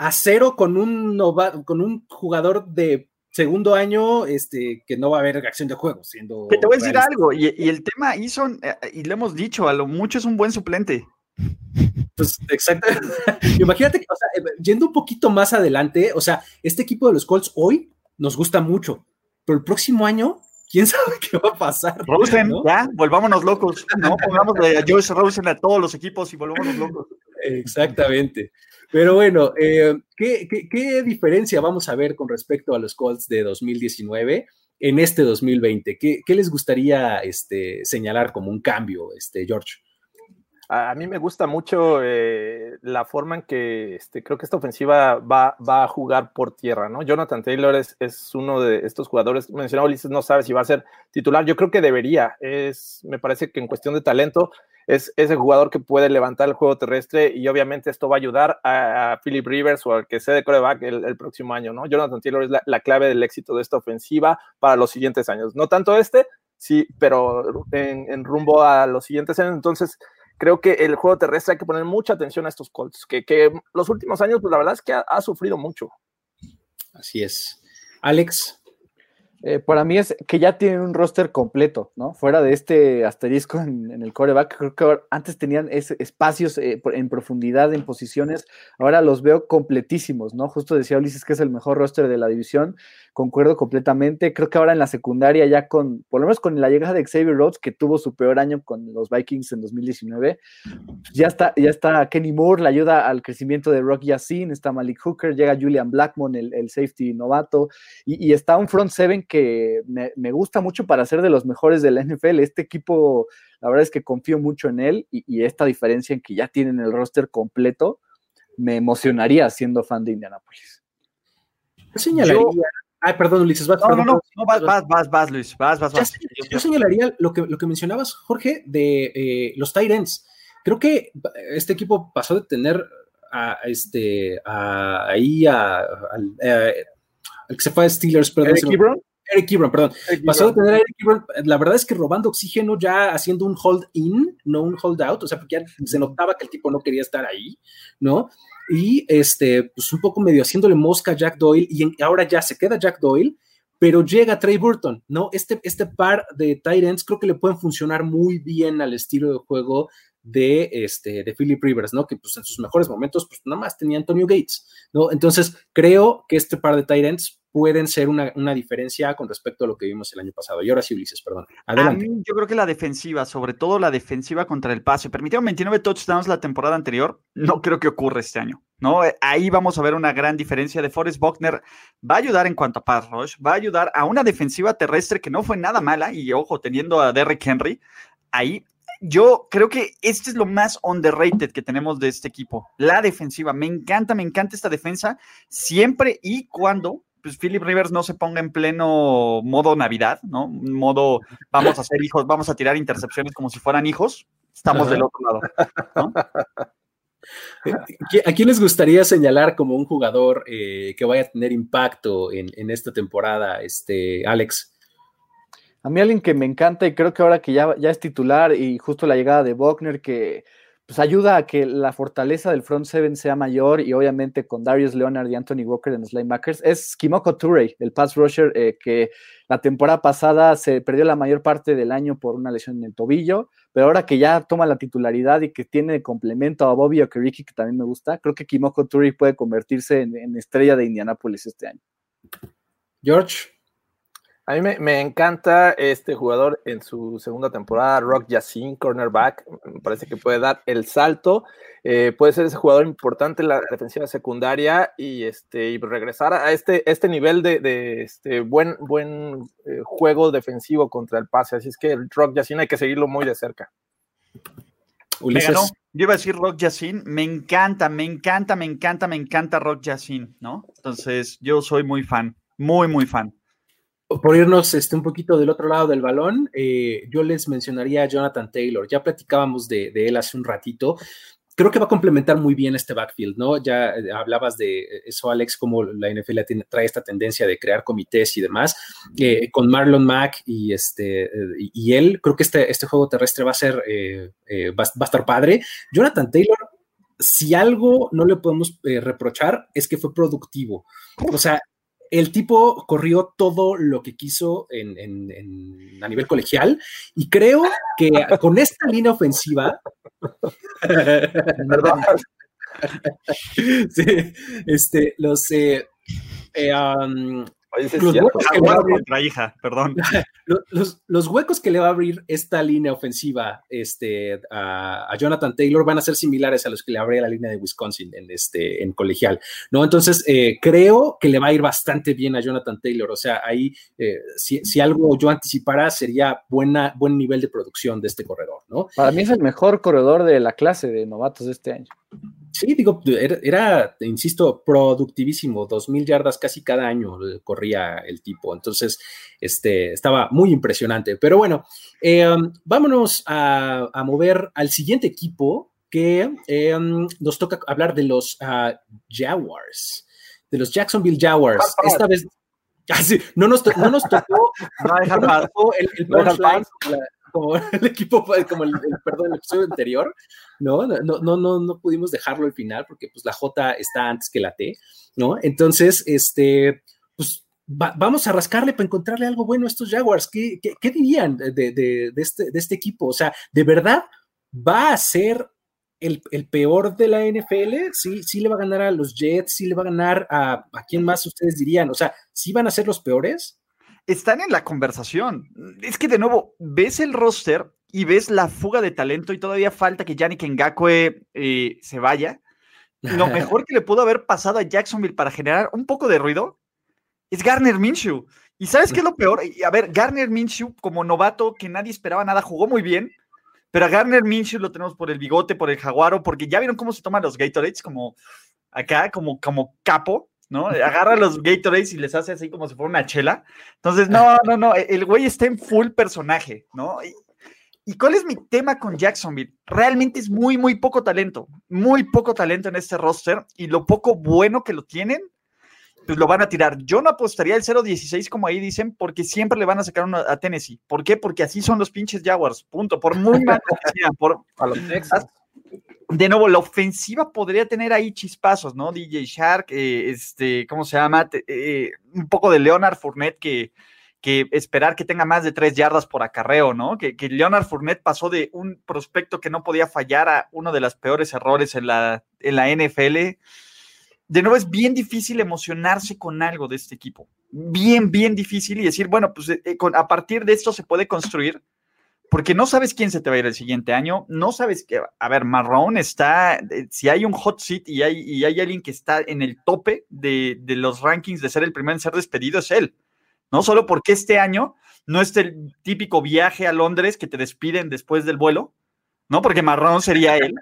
a cero con un, con un jugador de segundo año este, que no va a haber acción de juego. Siendo que te voy a decir algo, y, el tema Ison, eh, y le hemos dicho, a lo mucho es un buen suplente. Pues exacto. Imagínate, o sea, eh, yendo un poquito más adelante, o sea, este equipo de los Colts hoy nos gusta mucho, pero el próximo año, quién sabe qué va a pasar. Rosen, ya, volvámonos locos. No pongamos a Joyce Rosen a todos los equipos y volvámonos locos. Exactamente. Pero bueno, eh, ¿qué, diferencia vamos a ver con respecto a los Colts de 2019 en este 2020? ¿Qué, les gustaría este, señalar como un cambio, este, George? A, mí me gusta mucho eh, la forma en que este, creo que esta ofensiva va, a jugar por tierra, ¿no? Jonathan Taylor es, uno de estos jugadores, mencionado Ulises, no sabe si va a ser titular, yo creo que debería, me parece que en cuestión de talento es ese jugador que puede levantar el juego terrestre y obviamente esto va a ayudar a, Philip Rivers o al que sea de coreback el, próximo año, ¿no? Jonathan Taylor es la, clave del éxito de esta ofensiva para los siguientes años. No tanto este, sí, pero en, rumbo a los siguientes años. Entonces, creo que el juego terrestre hay que poner mucha atención a estos Colts, que, que los últimos años, pues la verdad es que ha sufrido mucho. Así es. Alex, eh, para mí es que ya tienen un roster completo, ¿no? Fuera de este asterisco en, el coreback, creo que antes tenían espacios eh, en profundidad, en posiciones, ahora los veo completísimos, ¿no? Justo decía Ulises que es el mejor roster de la división, concuerdo completamente, creo que ahora en la secundaria ya con, por lo menos con la llegada de Xavier Rhodes, que tuvo su peor año con los Vikings en 2019, ya está, ya está Kenny Moore, la ayuda al crecimiento de Rock Yassin, está Malik Hooker, llega Julian Blackmon, el, safety novato, y, y está un front seven que me, gusta mucho para ser de los mejores de la NFL. Este equipo, la verdad es que confío mucho en él y, esta diferencia en que ya tienen el roster completo, me emocionaría siendo fan de Indianapolis. Yo señalaría. Ay, perdón, Ulises, vas, no, no, no, vas, vas, vas, vas, Luis, vas, vas, vas. Yo, señalaría lo que, lo que mencionabas, Jorge, de eh, los Tyrants. Creo que este equipo pasó de tener a, este, ahí a, eh, al que se fue a Steelers, perdón. Eric Ebron, perdón. Pasó a tener a Eric Ebron, la verdad es que robando oxígeno ya haciendo un hold in, no un hold out, o sea, porque ya se notaba que el tipo no quería estar ahí, ¿no? Y este, pues un poco medio haciéndole mosca a Jack Doyle, y ahora ya se queda Jack Doyle, pero llega Trey Burton, ¿no? Este, este par de tight ends creo que le pueden funcionar muy bien al estilo de juego de, este, de Philip Rivers, ¿no? Que pues en sus mejores momentos, pues nada más tenía Antonio Gates, ¿no? Entonces, creo que este par de tight ends pueden ser una, diferencia con respecto a lo que vimos el año pasado. Y ahora sí, Ulises, perdón. Adelante. yo creo que la defensiva, sobre todo la defensiva contra el pase, permitieron 29 touchdowns la temporada anterior, no creo que ocurra este año, ¿no? Eh, ahí vamos a ver una gran diferencia de Forrest Buckner. Va a ayudar en cuanto a pass rush, va a ayudar a una defensiva terrestre que no fue nada mala, y ojo, teniendo a Derrick Henry, ahí yo creo que este es lo más underrated que tenemos de este equipo, la defensiva. Me encanta, me encanta esta defensa siempre y cuando pues Philip Rivers no se ponga en pleno modo Navidad, ¿no? Modo vamos a ser hijos, vamos a tirar intercepciones como si fueran hijos. Estamos del otro lado. ¿no? ¿A quién les gustaría señalar como un jugador eh, que vaya a tener impacto en, en, esta temporada, este, Alex? A mí alguien que me encanta y creo que ahora que ya, ya es titular y justo la llegada de Buckner que pues ayuda a que la fortaleza del front seven sea mayor y obviamente con Darius Leonard y Anthony Walker en los linebackers es Kimoko Toure, el pass rusher eh, que la temporada pasada se perdió la mayor parte del año por una lesión en el tobillo, pero ahora que ya toma la titularidad y que tiene complemento a Bobby Okereke, que también me gusta, creo que Kimoko Toure puede convertirse en, en estrella de Indianapolis este año. George. A mí me, encanta este jugador en su segunda temporada, Rock Yassin, cornerback. Me parece que puede dar el salto. Eh, puede ser ese jugador importante en la defensiva secundaria y, este, y regresar a este, este nivel de, este buen, buen eh, juego defensivo contra el pase. Así es que el Rock Yassin hay que seguirlo muy de cerca. Ulises. Yo iba a decir Rock Yassin. Me encanta, me encanta, me encanta, me encanta Rock Yassin, ¿no? Entonces, yo soy muy fan, muy, muy fan por irnos este, un poquito del otro lado del balón, eh, yo les mencionaría a Jonathan Taylor. Ya platicábamos de, él hace un ratito. Creo que va a complementar muy bien este backfield, ¿no? Ya eh, hablabas de eso, Alex, como la NFL trae esta tendencia de crear comités y demás. Eh, con Marlon Mack y, este, y, él, creo que este, este juego terrestre va a ser, va, va, a estar padre. Jonathan Taylor si algo no le podemos eh, reprochar es que fue productivo. O sea, el tipo corrió todo lo que quiso en, a nivel colegial y creo que con esta línea ofensiva... ¿Verdad? sí, este, los... Eh, eh, los, huecos que le va a abrir, hija, perdón. Los, huecos que le va a abrir esta línea ofensiva este, a, Jonathan Taylor van a ser similares a los que le abría la línea de Wisconsin en, este, en colegial, ¿no? Entonces, eh, creo que le va a ir bastante bien a Jonathan Taylor. O sea, ahí, eh, si, si, algo yo anticipara, sería buena, buen nivel de producción de este corredor, ¿no? Para mí es el mejor corredor de la clase de novatos de este año. Sí, digo, era, insisto, productivísimo, dos mil yardas casi cada año corría el tipo, entonces este, estaba muy impresionante. Pero bueno, em, vámonos a, mover al siguiente equipo que em, nos toca hablar de los uh, Jaguars, de los Jacksonville Jaguars. Esta vez, ah, no, nos, no nos tocó, no el, el como el equipo, como el, perdón, el episodio anterior, ¿no? No, no, no, no pudimos dejarlo al final porque pues la J está antes que la T, ¿no? Entonces, este, pues vamos a rascarle para encontrarle algo bueno a estos Jaguars. ¿Qué, qué, dirían de, de, este, de este equipo? O sea, ¿de verdad va a ser el, el, peor de la NFL? ¿Sí, ¿Sí le va a ganar a los Jets? ¿Sí le va a ganar a, a quién más ustedes dirían? O sea, ¿sí van a ser los peores? Están en la conversación. Es que de nuevo, ves el roster y ves la fuga de talento y todavía falta que Yannick Ngakwe eh, se vaya. Lo mejor que le pudo haber pasado a Jacksonville para generar un poco de ruido es Garner Minshew. ¿Y sabes qué es lo peor? A ver, Garner Minshew, como novato que nadie esperaba nada, jugó muy bien, pero a Garner Minshew lo tenemos por el bigote, por el jaguaro, porque ya vieron cómo se toman los Gatorades, como acá, como, como capo. ¿No? Agarra los Gatorades y les hace así como si fuera una chela. Entonces, no, no, no, el güey está en full personaje, ¿no? Y, cuál es mi tema con Jacksonville? Realmente es muy, muy poco talento, muy poco talento en este roster y lo poco bueno que lo tienen, pues lo van a tirar. Yo no apostaría el 0-16 como ahí dicen, porque siempre le van a sacar uno a Tennessee. ¿Por qué? Porque así son los pinches Jaguars, punto. Por muy mal que sean, por... A los Texas de nuevo, la ofensiva podría tener ahí chispazos, ¿no? DJ Shark, eh, este, ¿cómo se llama? Eh, un poco de Leonard Fournette que, que esperar que tenga más de tres yardas por acarreo, ¿no? Que, que, Leonard Fournette pasó de un prospecto que no podía fallar a uno de los peores errores en la, en la NFL. De nuevo, es bien difícil emocionarse con algo de este equipo. Bien, bien difícil y decir, bueno, pues eh, a partir de esto se puede construir porque no sabes quién se te va a ir el siguiente año, no sabes que, a ver, Marrón está, si hay un hot seat y hay, y hay alguien que está en el tope de, los rankings de ser el primero en ser despedido, es él. No solo porque este año no es el típico viaje a Londres que te despiden después del vuelo, ¿no? Porque Marrón sería él,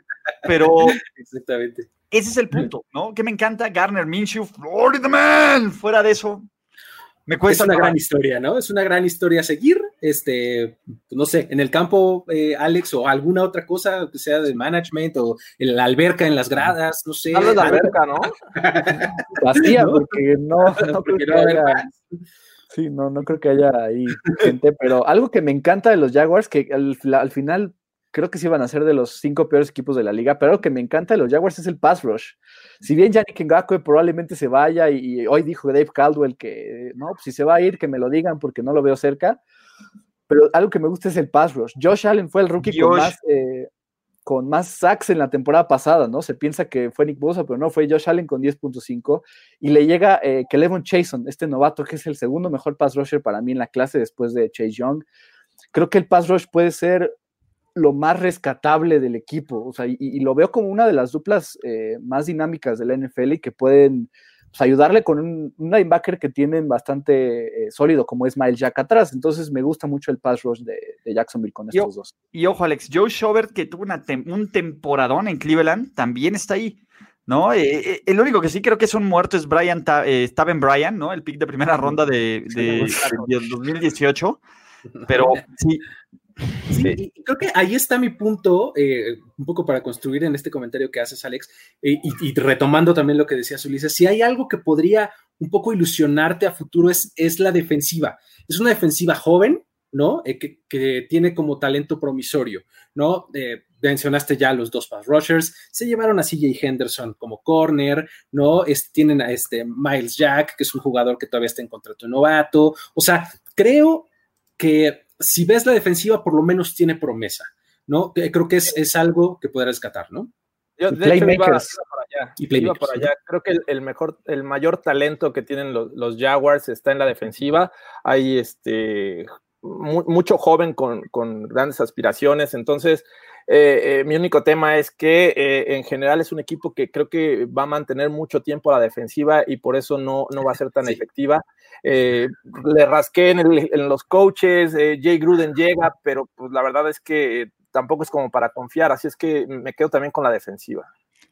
pero... Exactamente. Ese es el punto, ¿no? Que me encanta Garner Minshew, Florida Man. Fuera de eso, me cuesta. Es una gran historia, ¿no? Es una gran historia a seguir. Este, no sé, en el campo, eh, Alex, o alguna otra cosa que sea de management o en la alberca en las gradas, no sé. Hablas de alberca, ¿no? Vacía, porque no, no, creo que haya, Sí, no, no creo que haya ahí gente, pero algo que me encanta de los Jaguars, que al, al final creo que sí van a ser de los cinco peores equipos de la liga, pero lo que me encanta de los Jaguars es el pass rush. Si bien Yannick Ngakwe probablemente se vaya y, hoy dijo Dave Caldwell que no, pues si se va a ir, que me lo digan porque no lo veo cerca, pero algo que me gusta es el pass rush. Josh Allen fue el rookie con más, eh, con más sacks en la temporada pasada, ¿no? Se piensa que fue Nick Bosa, pero no, fue Josh Allen con 10.5 y le llega eh, Kelevon Chason, este novato que es el segundo mejor pass rusher para mí en la clase después de Chase Young. Creo que el pass rush puede ser lo más rescatable del equipo. O sea, y, lo veo como una de las duplas eh, más dinámicas de la NFL y que pueden pues, ayudarle con un, linebacker que tienen bastante eh, sólido, como es Miles Jack atrás. Entonces me gusta mucho el pass rush de, Jacksonville con estos dos. Y ojo, Alex, Joe Schobert, que tuvo una un temporadón en Cleveland, también está ahí. ¿no? Eh, el único que sí creo que es un muerto es Brian, Taven Bryan, ¿no? El pick de primera ronda de, de, de 2018. Pero sí, Sí, creo que ahí está mi punto, eh, un poco para construir en este comentario que haces, Alex, eh, y, retomando también lo que decía Ulises, si hay algo que podría un poco ilusionarte a futuro es, es la defensiva. Es una defensiva joven, ¿no? Eh, que, tiene como talento promisorio, ¿no? Mencionaste ya los dos pass rushers, se llevaron a CJ Henderson como corner, ¿no? tienen a este Miles Jack, que es un jugador que todavía está en contrato novato. O sea, creo que si ves la defensiva, por lo menos tiene promesa, ¿no? Creo que es, algo que podrás rescatar, ¿no? Yo, de hecho, iba, por allá. Creo que el, mejor, el mayor talento que tienen los, los, Jaguars está en la defensiva. Hay este mucho joven con, con, grandes aspiraciones. Entonces, eh, eh, mi único tema es que eh, en general es un equipo que creo que va a mantener mucho tiempo a la defensiva y por eso no, no va a ser tan efectiva. le rasqué en, en los coaches, Jay Gruden llega, pero pues la verdad es que tampoco es como para confiar, así es que me quedo también con la defensiva.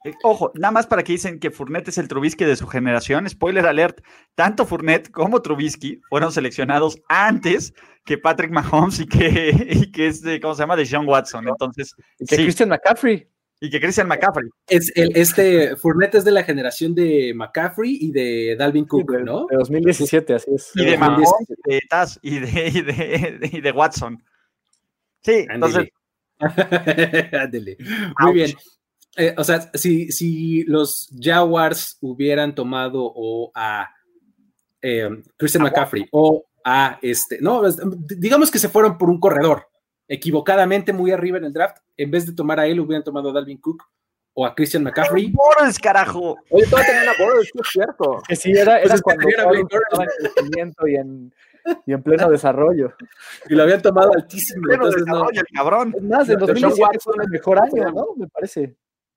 Eh, ojo, nada más para que dicen que Fournette es el Trubisky de su generación. Spoiler alert: tanto Fournette como Trubisky fueron seleccionados antes que Patrick Mahomes y que, y que este, ¿cómo se llama? De Sean Watson. Entonces, y que Christian McCaffrey. Y que Christian McCaffrey. Es el, este Fournette es de la generación de McCaffrey y de Dalvin Cook, ¿no? De 2017, así es. Y de Mahomes, de Taz y de, y de, y de Watson. Sí, entonces. Muy bien. Eh, o sea, si, si, los Jaguars hubieran tomado o a eh, Christian McCaffrey o a este, no, digamos que se fueron por un corredor equivocadamente muy arriba en el draft, en vez de tomar a él, hubieran tomado a Dalvin Cook o a Christian McCaffrey. Borges, carajo! Oye, todavía tenían a Borges, es cierto. Que sí, era, era cuando estaba en crecimiento y en, y en pleno desarrollo. Y lo habían tomado altísimo. En pleno desarrollo, no. el cabrón. Es más, en 2017 fue el mejor año, ¿no? Me parece.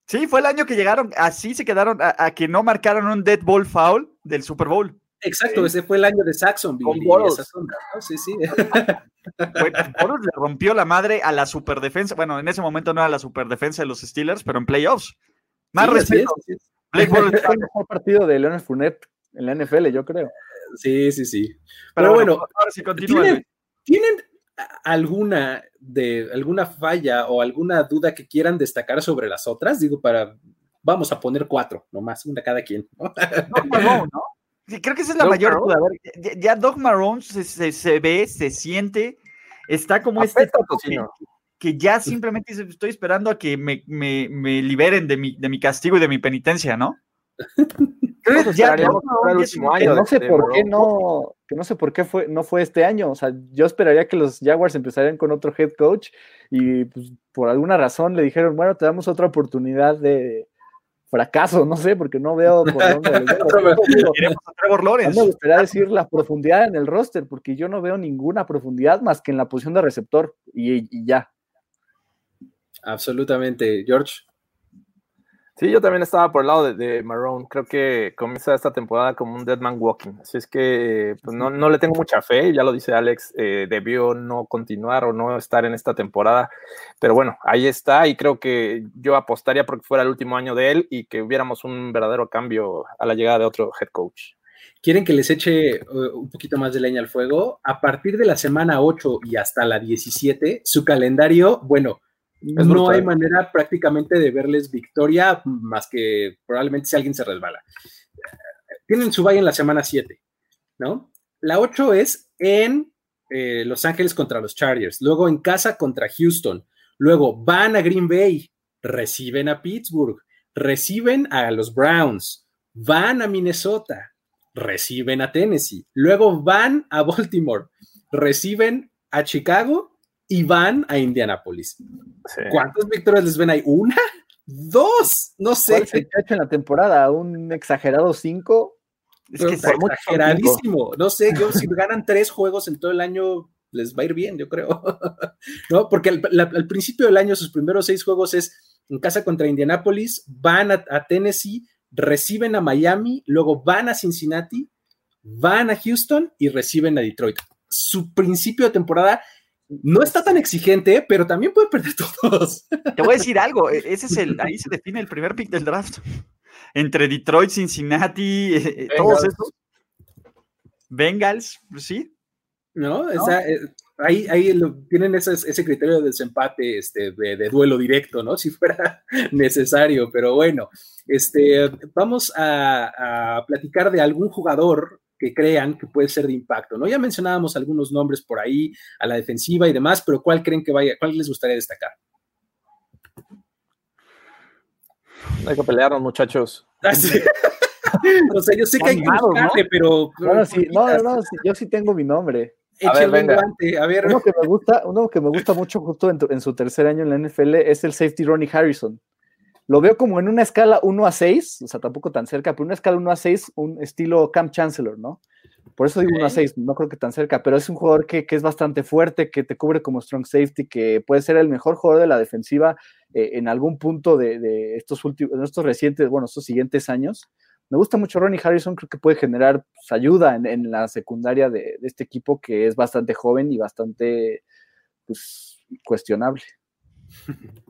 Sí, fue el año que llegaron, así se quedaron, a, que no marcaron un dead ball foul del Super Bowl. Exacto, ese fue el año de Saxon. Con Sí, sí. le rompió la madre a la superdefensa. Bueno, en ese momento no era la superdefensa de los Steelers, pero en playoffs. Más respeto. Blake fue el mejor partido de Leonard Fournette en la NFL, yo creo. Sí, sí, sí. Pero, bueno, ahora sí ¿tienen, ¿tienen alguna de alguna falla o alguna duda que quieran destacar sobre las otras? Digo, para vamos a poner cuatro, nomás, una cada quien. ¿no? ¿no? creo que esa es la mayor duda. ya, Doc Marrón se, ve, se siente, está como este que, ya simplemente estoy esperando a que me, liberen de mi, de mi castigo y de mi penitencia, ¿no? No sé por qué no, que no sé por qué fue, no fue este año. O sea, yo esperaría que los Jaguars empezaran con otro head coach y pues, por alguna razón le dijeron, bueno, te damos otra oportunidad de fracaso, no sé, porque no veo por dónde. me gustaría decir la profundidad en el roster, porque yo no veo ninguna profundidad más que en la posición de receptor y ya. Absolutamente, George. Sí, yo también estaba por el lado de, de Marrone. Creo que comienza esta temporada como un Dead Man Walking. Así es que pues, no, no, le tengo mucha fe. Ya lo dice Alex, eh, debió no continuar o no estar en esta temporada. Pero bueno, ahí está. Y creo que yo apostaría porque fuera el último año de él y que hubiéramos un verdadero cambio a la llegada de otro head coach. ¿Quieren que les eche uh, un poquito más de leña al fuego? A partir de la semana 8 y hasta la 17, su calendario, bueno, no hay manera prácticamente de verles victoria más que probablemente si alguien se resbala. Tienen su valle en la semana 7, ¿no? La 8 es en eh, Los Ángeles contra los Chargers, luego en casa contra Houston, luego van a Green Bay, reciben a Pittsburgh, reciben a los Browns, van a Minnesota, reciben a Tennessee, luego van a Baltimore, reciben a Chicago y van a Indianapolis. ¿Cuántas victorias les ven ahí? ¿Una? ¿Dos? No sé. ¿Cuál hecho en la temporada? ¿Un exagerado cinco? Es que exageradísimo. No sé, yo si ganan tres juegos en todo el año, les va a ir bien, yo creo. ¿No? Porque al, principio del año, sus primeros seis juegos es en casa contra Indianapolis, van a, a Tennessee, reciben a Miami, luego van a Cincinnati, van a Houston y reciben a Detroit. Su principio de temporada no está tan exigente, pero también puede perder todos. Te voy a decir algo, e-, ese es el, ahí se define el primer pick del draft. Entre Detroit, Cincinnati, eh, eh, todos esos. Bengals, pues sí. No, eh, ahí, ahí tienen ese, criterio de desempate, este, de, duelo directo, ¿no? Si fuera necesario, pero bueno, este, vamos a, a platicar de algún jugador que crean que puede ser de impacto, ¿no? Ya mencionábamos algunos nombres por ahí a la defensiva y demás, pero ¿cuál creen que vaya, cuál les gustaría destacar? Hay que pelearnos, muchachos. Ah, o sea, yo sé que hay que buscarle, pero, no, no, yo sí tengo mi nombre. A ver, venga. a ver. Uno que me gusta, uno que me gusta mucho justo en, su tercer año en la NFL es el safety Ronnie Harrison. Lo veo como en una escala 1 a 6, o sea, tampoco tan cerca, pero una escala 1 a 6, un estilo Camp Chancellor, ¿no? Por eso digo 1 a 6, no creo que tan cerca, pero es un jugador que, es bastante fuerte, que te cubre como strong safety, que puede ser el mejor jugador de la defensiva eh, en algún punto de, estos últimos, en estos recientes, bueno, estos siguientes años. Me gusta mucho Ronnie Harrison, creo que puede generar pues, ayuda en, la secundaria de, este equipo que es bastante joven y bastante pues, cuestionable.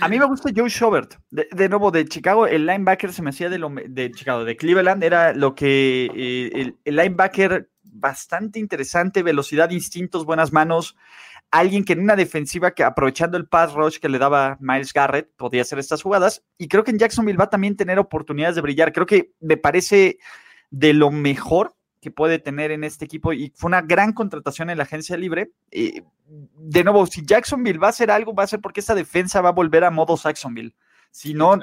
A mí me gusta Joe Schobert, de, nuevo de Chicago, el linebacker se me hacía de, lo, de Chicago, de Cleveland, era lo que eh, el, linebacker bastante interesante, velocidad, instintos, buenas manos, alguien que en una defensiva que aprovechando el pass rush que le daba Miles Garrett podía hacer estas jugadas y creo que en Jacksonville va a también tener oportunidades de brillar, creo que me parece de lo mejor que puede tener en este equipo y fue una gran contratación en la agencia libre. Eh, de nuevo, si Jacksonville va a hacer algo, va a ser porque esta defensa va a volver a modo Jacksonville. Si no,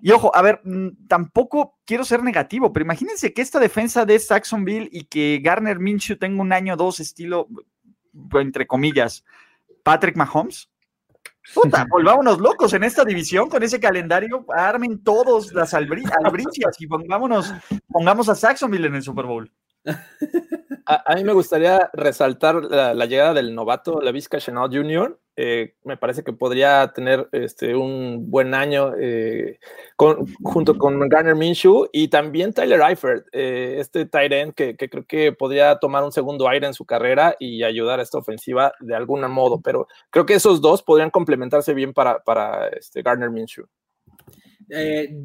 y, ojo, a ver, mm, tampoco quiero ser negativo, pero imagínense que esta defensa de Jacksonville y que Garner Minshew tenga un año o dos estilo, entre comillas, Patrick Mahomes, Puta, volvámonos locos en esta división con ese calendario. Armen todos las albricias y pongámonos, pongamos a Saxonville en el Super Bowl. A, mí me gustaría resaltar la, llegada del novato Lavisca Chanel Jr. Eh, me parece que podría tener este, un buen año eh, junto con Garner Minshew y también Tyler Eifert, eh, este tight end que, creo que podría tomar un segundo aire en su carrera y ayudar a esta ofensiva de algún modo, pero creo que esos dos podrían complementarse bien para, para este Garner Minshew.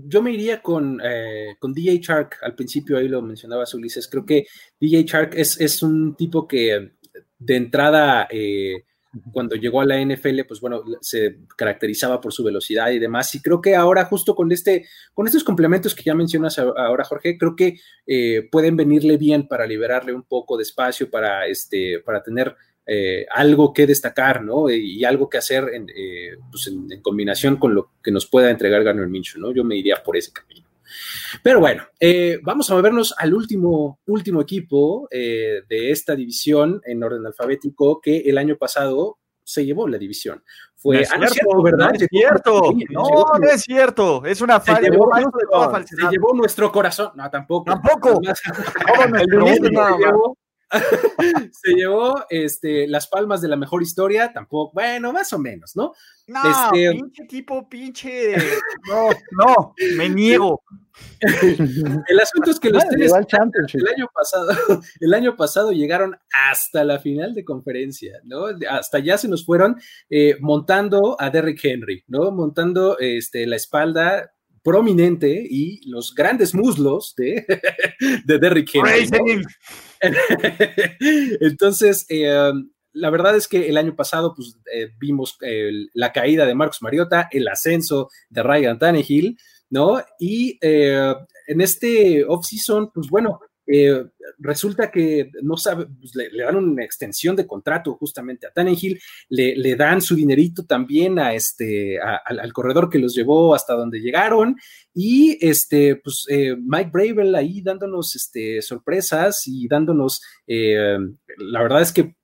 yo me iría con, con DJ Shark, al principio ahí lo mencionaba Ulises, creo que DJ Shark es, es un tipo que de entrada cuando llegó a la NFL, pues bueno, se caracterizaba por su velocidad y demás. Y creo que ahora, justo con este, con estos complementos que ya mencionas ahora, Jorge, creo que eh, pueden venirle bien para liberarle un poco de espacio, para este, para tener eh, algo que destacar, ¿no? Y, algo que hacer eh, pues en, en, combinación con lo que nos pueda entregar Garner Minshew, ¿no? Yo me iría por ese camino. Pero bueno, eh, vamos a movernos al último, último equipo eh, de esta división en orden alfabético que el año pasado se llevó la división. Fue no es cierto, ¿verdad? No es cierto. No, no es cierto. Es una falta. Se llevó, se llevó nuestro corazón. No, tampoco. Tampoco. el se llevó este, las palmas de la mejor historia, tampoco, bueno, más o menos, ¿no? No, este, pinche equipo, pinche. No, no, me niego. El asunto es que los tres el año pasado, el año pasado llegaron hasta la final de conferencia, ¿no? Hasta ya se nos fueron eh, montando a Derrick Henry, ¿no? Montando este, la espalda prominente y los grandes muslos de, de Derrick Henry. Entonces, eh, la verdad es que el año pasado pues, eh, vimos la caída de Marcos Mariota, el ascenso de Ryan Tannehill, ¿no? Y eh, en este off-season, pues bueno, resulta que no sabe, pues, le, dan una extensión de contrato justamente a Tannehill, le, le dan su dinerito también a este, al, corredor que los llevó hasta donde llegaron, y este, pues Mike Bravel ahí dándonos este, sorpresas y dándonos, la verdad es que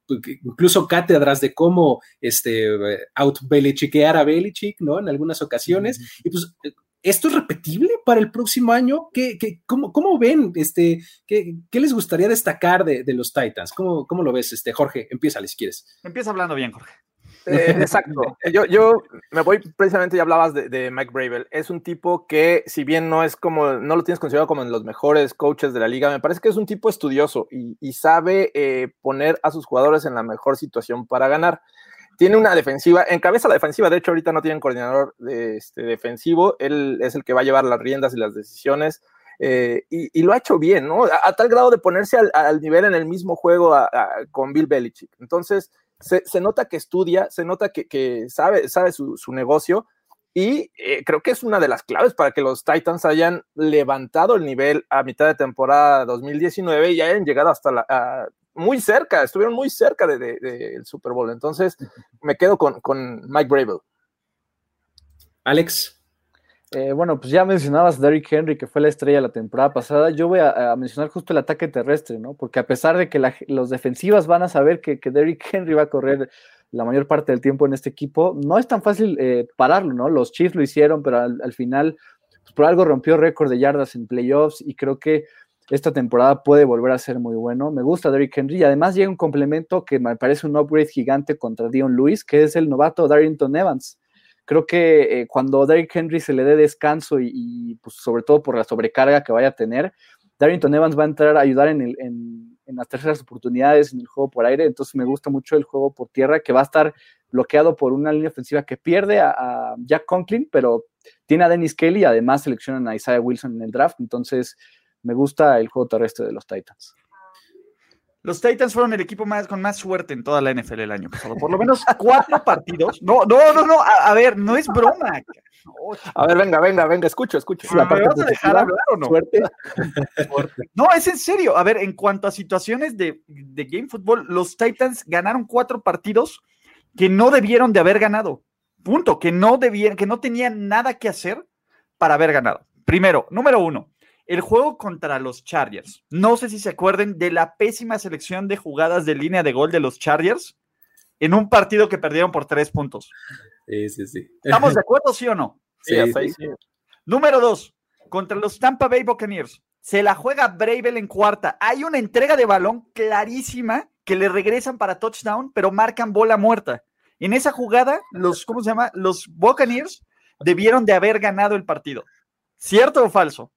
incluso cátedras de cómo este, out a Belichick, ¿no? En algunas ocasiones. Y pues, ¿esto es repetible para el próximo año? ¿Qué, qué, cómo, cómo, ven? Este, qué, qué, les gustaría destacar de, de los Titans? ¿Cómo, ¿Cómo, lo ves, este, Jorge? Empieza, si quieres. Empieza hablando bien, Jorge. Eh, exacto. Yo, yo me voy precisamente, ya hablabas de, Mike Bravel. Es un tipo que, si bien no es como, no lo tienes considerado como en los mejores coaches de la liga, me parece que es un tipo estudioso y, sabe eh, poner a sus jugadores en la mejor situación para ganar. Tiene una defensiva, encabeza la defensiva. De hecho, ahorita no tiene un coordinador este, defensivo. Él es el que va a llevar las riendas y las decisiones. Eh, y, lo ha hecho bien, ¿no? A, tal grado de ponerse al, nivel en el mismo juego con Bill Belichick. Entonces, se, nota que estudia, se nota que, sabe, sabe su, negocio y eh, creo que es una de las claves para que los Titans hayan levantado el nivel a mitad de temporada 2019 y hayan llegado hasta la, muy cerca, estuvieron muy cerca del de, Super Bowl. Entonces, me quedo con, con Mike Bravel. Alex. Eh, bueno, pues ya mencionabas Derrick Henry, que fue la estrella la temporada pasada. Yo voy a, mencionar justo el ataque terrestre, ¿no? Porque a pesar de que los defensivas van a saber que, que Derrick Henry va a correr la mayor parte del tiempo en este equipo, no es tan fácil eh, pararlo, ¿no? Los Chiefs lo hicieron, pero al, final, pues por algo rompió récord de yardas en playoffs y creo que esta temporada puede volver a ser muy bueno. Me gusta Derrick Henry y además llega un complemento que me parece un upgrade gigante contra Dion Lewis, que es el novato Darrington Evans. Creo que eh, cuando Derrick Henry se le dé descanso y, pues, sobre todo por la sobrecarga que vaya a tener, Darrington Evans va a entrar a ayudar en, las terceras oportunidades en el juego por aire, entonces me gusta mucho el juego por tierra que va a estar bloqueado por una línea ofensiva que pierde a, Jack Conklin, pero tiene a Dennis Kelly y además seleccionan a Isaiah Wilson en el draft, entonces me gusta el juego terrestre de los Titans. Los Titans fueron el equipo más, con más suerte en toda la NFL el año pasado. Por lo menos cuatro partidos. No, no, no, no. A, ver, no es broma. a ver, venga, venga, venga, escucho, escucho. ¿Me vas a dejar hablar o no? Suerte. no, es en serio. A ver, en cuanto a situaciones de, de game football, los Titans ganaron cuatro partidos que no debieron de haber ganado. Punto. Que no debieron, que no tenían nada que hacer para haber ganado. Primero, número uno, el juego contra los Chargers. No sé si se acuerden de la pésima selección de jugadas de línea de gol de los Chargers en un partido que perdieron por tres puntos. Sí, sí, sí. ¿Estamos de acuerdo, sí o no? Sí, sí, sí. Número dos, contra los Tampa Bay Buccaneers. Se la juega Bravel en cuarta. Hay una entrega de balón clarísima que le regresan para touchdown, pero marcan bola muerta. En esa jugada, los, ¿cómo se llama? Los Buccaneers debieron de haber ganado el partido. ¿Cierto o falso?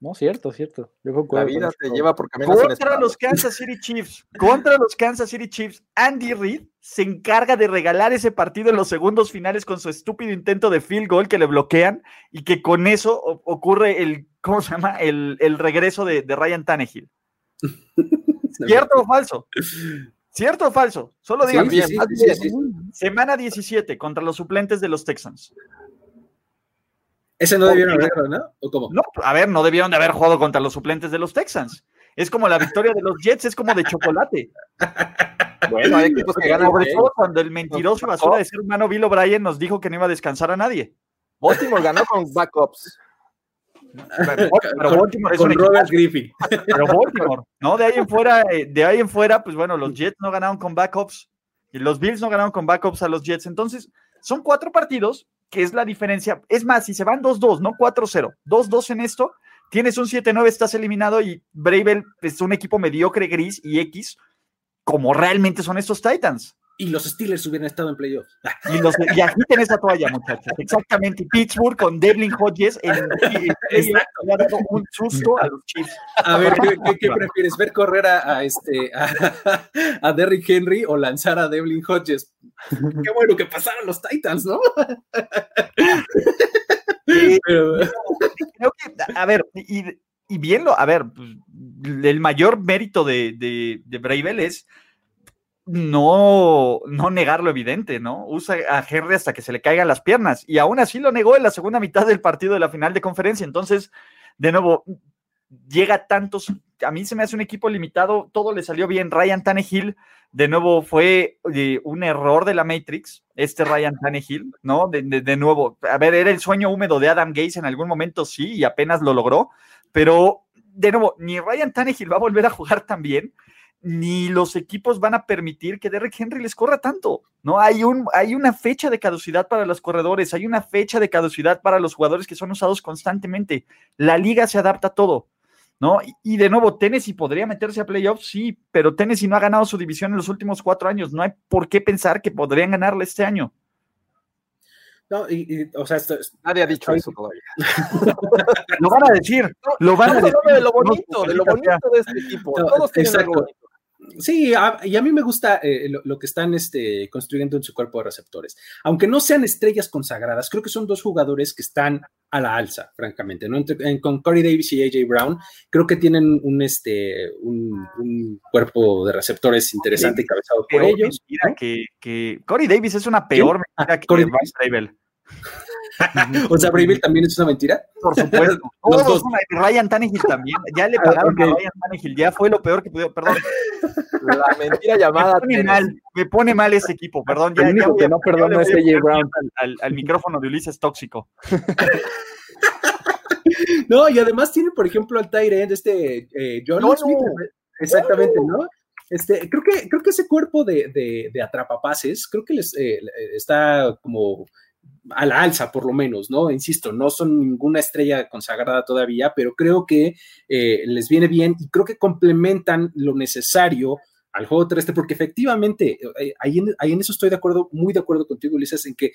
No, cierto, cierto. la vida te lleva por caminos Contra los Kansas City Chiefs, contra los Kansas City Chiefs, Andy Reid se encarga de regalar ese partido en los segundos finales con su estúpido intento de field goal que le bloquean y que con eso ocurre el, ¿cómo se llama? El, regreso de, Ryan Tannehill. ¿Cierto o falso? ¿Cierto o falso? Solo digan bien. Semana 17 contra los suplentes de los Texans. Ese no debieron haberlo, ¿no? ¿O cómo? No, a ver, no debieron de haber jugado contra los suplentes de los Texans. Es como la victoria de los Jets, es como de chocolate. Bueno, hay equipos que ganan. Sobre todo cuando el mentiroso basura de ser humano Bill O'Brien nos dijo que no iba a descansar a nadie. Baltimore ganó con backups. Pero, Baltimore es con Robert Griffin. Pero Baltimore, ¿no? De ahí en fuera, eh, de ahí en fuera, pues bueno, los Jets no ganaron con backups y los Bills no ganaron con backups a los Jets. Entonces, son cuatro partidos que es la diferencia. Es más, si se van 2-2, no 4-0, 2-2 en esto, tienes un 7-9, estás eliminado y Bravel es un equipo mediocre, gris y X, como realmente son estos Titans y los Steelers hubieran estado en playoffs. Y, los, y agiten esa toalla, muchachos. Exactamente. Pittsburgh con Devlin Hodges en, le ha dado un susto a los Chiefs. A ver, ¿qué, prefieres? ¿Ver correr a, este, a, Derrick Henry o lanzar a Devlin Hodges? Qué bueno que pasaron los Titans, ¿no? creo que, a ver, y, y bien lo, a ver, pues, el mayor mérito de, de, de Bravel es no, no negar lo evidente, ¿no? Usa a Henry hasta que se le caigan las piernas y aún así lo negó en la segunda mitad del partido de la final de conferencia. Entonces, de nuevo, llega tantos, a mí se me hace un equipo limitado, todo le salió bien. Ryan Tannehill, de nuevo, fue eh, un error de la Matrix, este Ryan Tannehill, ¿no? De, de, nuevo, a ver, era el sueño húmedo de Adam Gates en algún momento, sí, y apenas lo logró, pero de nuevo, ni Ryan Tannehill va a volver a jugar tan bien, ni los equipos van a permitir que Derrick Henry les corra tanto. No hay un hay una fecha de caducidad para los corredores, hay una fecha de caducidad para los jugadores que son usados constantemente. La liga se adapta a todo. ¿No? Y, de nuevo, Tennessee podría meterse a playoffs, sí, pero Tennessee no ha ganado su división en los últimos cuatro años. No hay por qué pensar que podrían ganarle este año. No, y, o sea, esto, nadie ha dicho eso todavía. lo van a decir, lo van a decir. De lo bonito, de lo bonito de este equipo. Todos tienen algo bonito. Sí, y a mí me gusta eh, lo, que están este, construyendo en su cuerpo de receptores. Aunque no sean estrellas consagradas, creo que son dos jugadores que están a la alza, francamente. ¿no? con Corey Davis y AJ Brown, creo que tienen un, este, un, cuerpo de receptores interesante, cabezado por ellos. Mira que, que, Corey Davis es una peor mentira que Corey Davis. O sea, Brayville también es una mentira. Por supuesto. Todos Ryan Tannehill también. Ya le ah, pagaron a Ryan Tannehill. Ya fue lo peor que pudo. Perdón. La mentira llamada. Me pone, mal, me pone mal ese equipo. Perdón. Ya, ya, que no perdona es AJ Brown. Al, al, micrófono de Ulises tóxico. no, y además tiene, por ejemplo, al Tyrant, este eh, John Smith. Exactamente, ¿no? Este, creo que, creo que ese cuerpo de, de, de atrapapases, creo que les eh, está como a la alza, por lo menos, ¿no? Insisto, no son ninguna estrella consagrada todavía, pero creo que eh, les viene bien y creo que complementan lo necesario al juego terrestre, porque efectivamente, eh, ahí, en, eso estoy de acuerdo, muy de acuerdo contigo, Ulises, en que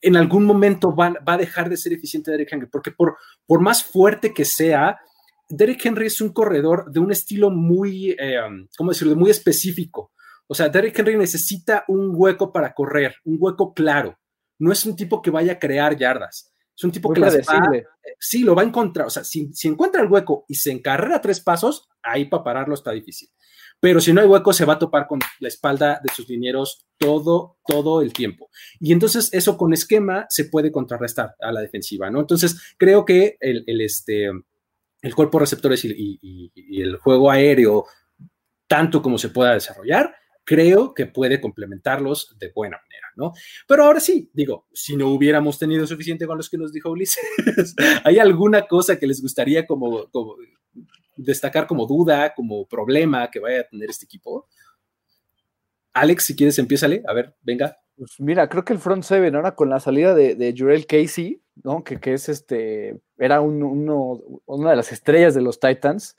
en algún momento va, va a dejar de ser eficiente Derek Henry, porque por, por más fuerte que sea, Derek Henry es un corredor de un estilo muy, eh, ¿cómo decirlo?, muy específico. O sea, Derek Henry necesita un hueco para correr, un hueco claro no es un tipo que vaya a crear yardas. Es un tipo que las va, sí, lo va a encontrar. O sea, si, encuentra el hueco y se encarrera tres pasos, ahí para pararlo está difícil. Pero si no hay hueco, se va a topar con la espalda de sus linieros todo, todo el tiempo. Y entonces eso con esquema se puede contrarrestar a la defensiva, ¿no? Entonces creo que el, este, el cuerpo de receptores y, y el juego aéreo, tanto como se pueda desarrollar, creo que puede complementarlos de buena manera, ¿no? Pero ahora sí, digo, si no hubiéramos tenido suficiente con los que nos dijo Ulises, ¿hay alguna cosa que les gustaría como, destacar como duda, como problema que vaya a tener este equipo? Alex, si quieres, empiézale. A ver, venga. Pues mira, creo que el front seven ahora con la salida de, Jurel Casey, ¿no? Que, es este, era uno, una de las estrellas de los Titans,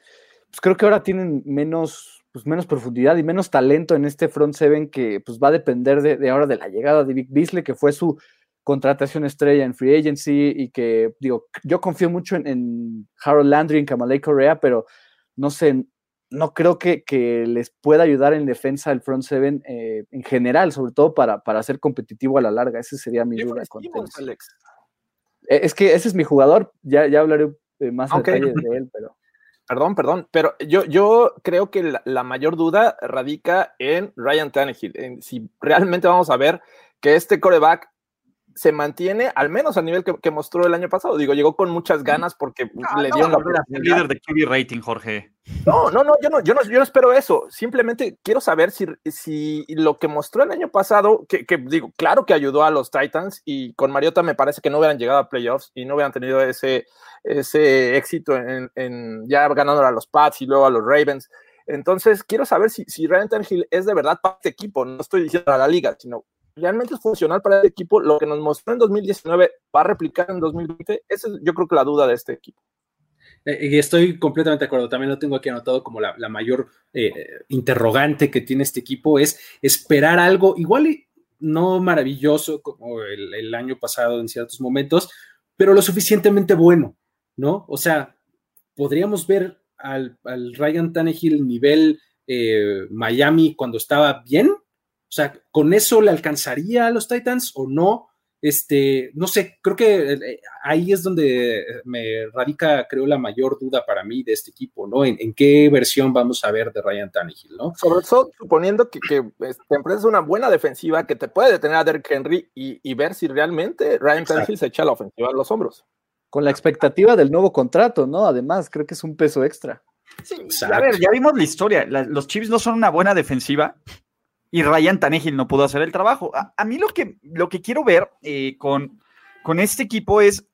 pues creo que ahora tienen menos pues, menos profundidad y menos talento en este front seven que pues, va a depender de, ahora de la llegada de Vic Beasley, que fue su contratación estrella en free agency y que, digo, yo confío mucho en, Harold Landry, en Kamalei Correa, pero no sé, no creo que, les pueda ayudar en defensa el front seven eh, en general, sobre todo para, para ser competitivo a la larga. Ese sería mi duda. Eh, es que ese es mi jugador, ya, ya hablaré eh, más detalles de él, pero... Perdón, perdón, pero yo, yo creo que la, mayor duda radica en Ryan Tannehill, en si realmente vamos a ver que este coreback se mantiene al menos al nivel que, mostró el año pasado. Digo, llegó con muchas ganas porque le dio la líder de QB rating, Jorge. No, no, no, yo no, yo no, yo no espero eso. Simplemente quiero saber si, si lo que mostró el año pasado, que, que, digo, claro que ayudó a los Titans y con Mariota me parece que no hubieran llegado a playoffs y no hubieran tenido ese, ese éxito en, en ya ganando a los Pats y luego a los Ravens. Entonces, quiero saber si, si Ryan Tannehill es de verdad parte de equipo. No estoy diciendo a la liga, sino realmente es funcional para el equipo. Lo que nos mostró en 2019 va a replicar en 2020. Esa es yo creo que la duda de este equipo. Eh, y estoy completamente de acuerdo. También lo tengo aquí anotado como la, mayor eh, interrogante que tiene este equipo es esperar algo igual y no maravilloso como el, año pasado en ciertos momentos, pero lo suficientemente bueno, ¿no? O sea, podríamos ver al, Ryan Tannehill nivel eh, Miami cuando estaba bien, sea, ¿con eso le alcanzaría a los Titans o no? Este, no sé, creo que eh, ahí es donde me radica, creo, la mayor duda para mí de este equipo, ¿no? En, qué versión vamos a ver de Ryan Tannehill, ¿no? Sobre todo suponiendo que, que este, empresa una buena defensiva que te puede detener a Derrick Henry y, ver si realmente Ryan Tannehill se echa la ofensiva a los hombros. Con la expectativa del nuevo contrato, ¿no? Además, creo que es un peso extra. Sí, a ver, ya vimos la historia. los Chiefs no son una buena defensiva, y Ryan Tannehill no pudo hacer el trabajo. A, mí lo que, lo que quiero ver eh, con, con este equipo es,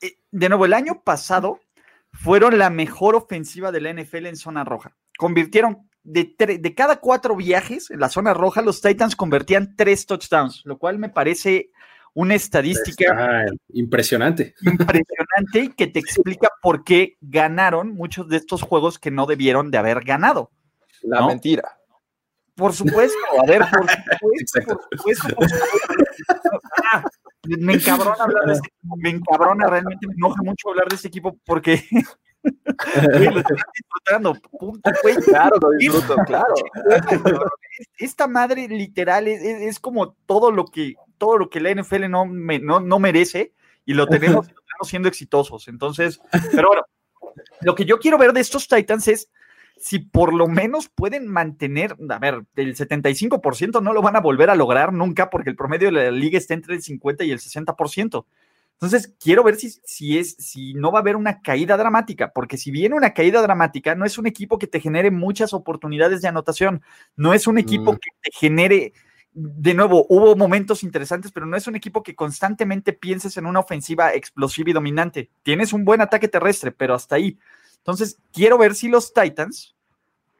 eh, de nuevo, el año pasado fueron la mejor ofensiva de la NFL en zona roja. Convirtieron de, de cada cuatro viajes en la zona roja, los Titans convertían tres touchdowns, lo cual me parece una estadística impresionante. Impresionante y que te explica por qué ganaron muchos de estos juegos que no debieron de haber ganado. La mentira. Por supuesto, a ver, por supuesto, por supuesto, ah, me encabrona hablar de este equipo, me encabrona, realmente me enoja mucho hablar de este equipo porque lo estoy disfrutando, punto, güey. Claro, lo disfruto, claro. Esta madre literal es, es, como todo lo que todo lo que la NFL no, me, no, no merece y lo tenemos, siendo exitosos. Entonces, pero bueno, lo que yo quiero ver de estos Titans es si por lo menos pueden mantener, a ver, el 75% no lo van a volver a lograr nunca porque el promedio de la liga está entre el 50 y el 60%. Entonces, quiero ver si, si, es, si no va a haber una caída dramática, porque si viene una caída dramática, no es un equipo que te genere muchas oportunidades de anotación, no es un equipo mm. que te genere, de nuevo, hubo momentos interesantes, pero no es un equipo que constantemente pienses en una ofensiva explosiva y dominante. Tienes un buen ataque terrestre, pero hasta ahí. Entonces, quiero ver si los Titans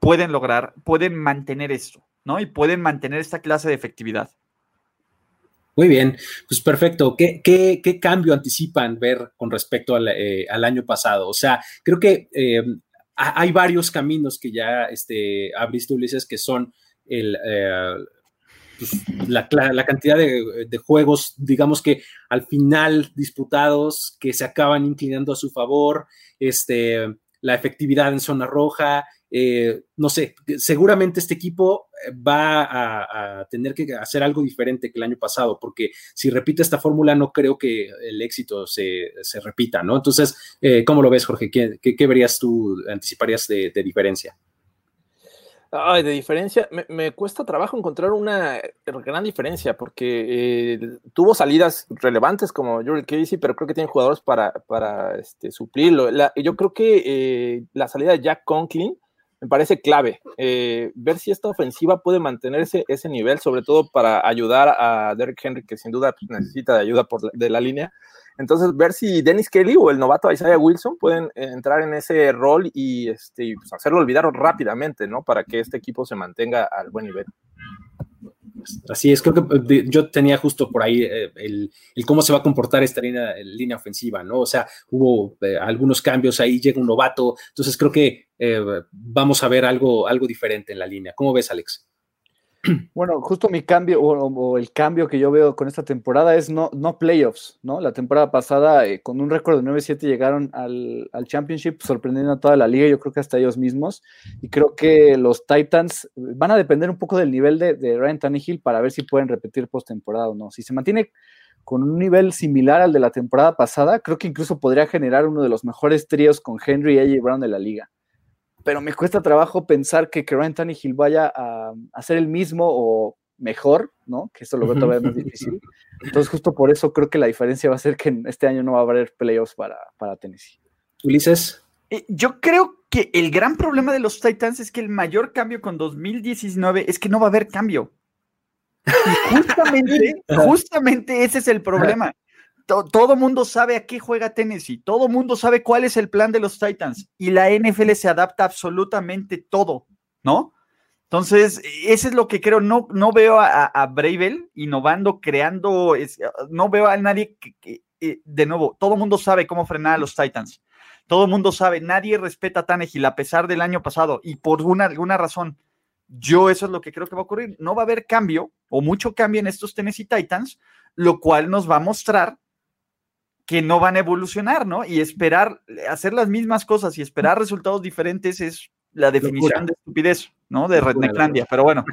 pueden lograr, pueden mantener esto, ¿no? Y pueden mantener esta clase de efectividad. Muy bien, pues perfecto. ¿Qué, qué, cambio anticipan ver con respecto al, eh, año pasado? O sea, creo que eh, hay varios caminos que ya este, abriste, Ulises, que son el, eh, pues, la, cantidad de, de, juegos, digamos que al final disputados, que se acaban inclinando a su favor, este, la efectividad en zona roja, eh, no sé, seguramente este equipo eh, va a, tener que hacer algo diferente que el año pasado, porque si repite esta fórmula, no creo que el éxito se, repita, ¿no? Entonces, eh, ¿cómo lo ves, Jorge? ¿Qué, verías tú, anticiparías de, diferencia? Ay, de diferencia, me, cuesta trabajo encontrar una gran diferencia porque tuvo salidas relevantes como Jordan Casey, pero creo que tiene jugadores para, para este, suplirlo. yo creo que la salida de Jack Conklin me parece clave. Eh, ver si esta ofensiva puede mantenerse ese nivel, sobre todo para ayudar a Derrick Henry, que sin duda necesita de ayuda por, de la línea. Entonces, ver si Dennis Kelly o el novato Isaiah Wilson pueden entrar en ese rol y este, pues, hacerlo olvidar rápidamente, ¿no? Para que este equipo se mantenga al buen nivel. Así es, creo que eh, yo tenía justo por ahí eh, el, cómo se va a comportar esta línea, línea ofensiva, ¿no? O sea, hubo eh, algunos cambios ahí, llega un novato, entonces creo que vamos a ver algo, algo diferente en la línea. ¿Cómo ves, Alex? Bueno, justo mi cambio o, el cambio que yo veo con esta temporada es no, no playoffs, ¿no? La temporada pasada, eh, con un récord de 9-7, llegaron al, Championship, sorprendiendo a toda la liga, yo creo que hasta ellos mismos. Y creo que los Titans van a depender un poco del nivel de, Ryan Tannehill para ver si pueden repetir postemporada o no. Si se mantiene con un nivel similar al de la temporada pasada, creo que incluso podría generar uno de los mejores tríos con Henry y Brown de la liga pero me cuesta trabajo pensar que, Ryan Tannehill vaya a, hacer el mismo o mejor, ¿no? Que eso lo veo todavía más difícil. Entonces, justo por eso creo que la diferencia va a ser que este año no va a haber playoffs para, para Tennessee. Ulises. Eh, yo creo que el gran problema de los Titans es que el mayor cambio con 2019 es que no va a haber cambio. Y justamente, justamente ese es el problema todo mundo sabe a qué juega Tennessee, todo mundo sabe cuál es el plan de los Titans y la NFL se adapta absolutamente todo, ¿no? Entonces, ese es lo que creo, no, no veo a, a Bravel innovando, creando, no veo a nadie que, eh, de nuevo, todo mundo sabe cómo frenar a los Titans, todo mundo sabe, nadie respeta a Tannehill a pesar del año pasado y por una, alguna razón, yo eso es lo que creo que va a ocurrir, no va a haber cambio o mucho cambio en estos Tennessee Titans, lo cual nos va a mostrar que no van a evolucionar, ¿no? Y esperar, hacer las mismas cosas y esperar resultados diferentes es la definición de estupidez, ¿no? De Rednecklandia. Pero bueno,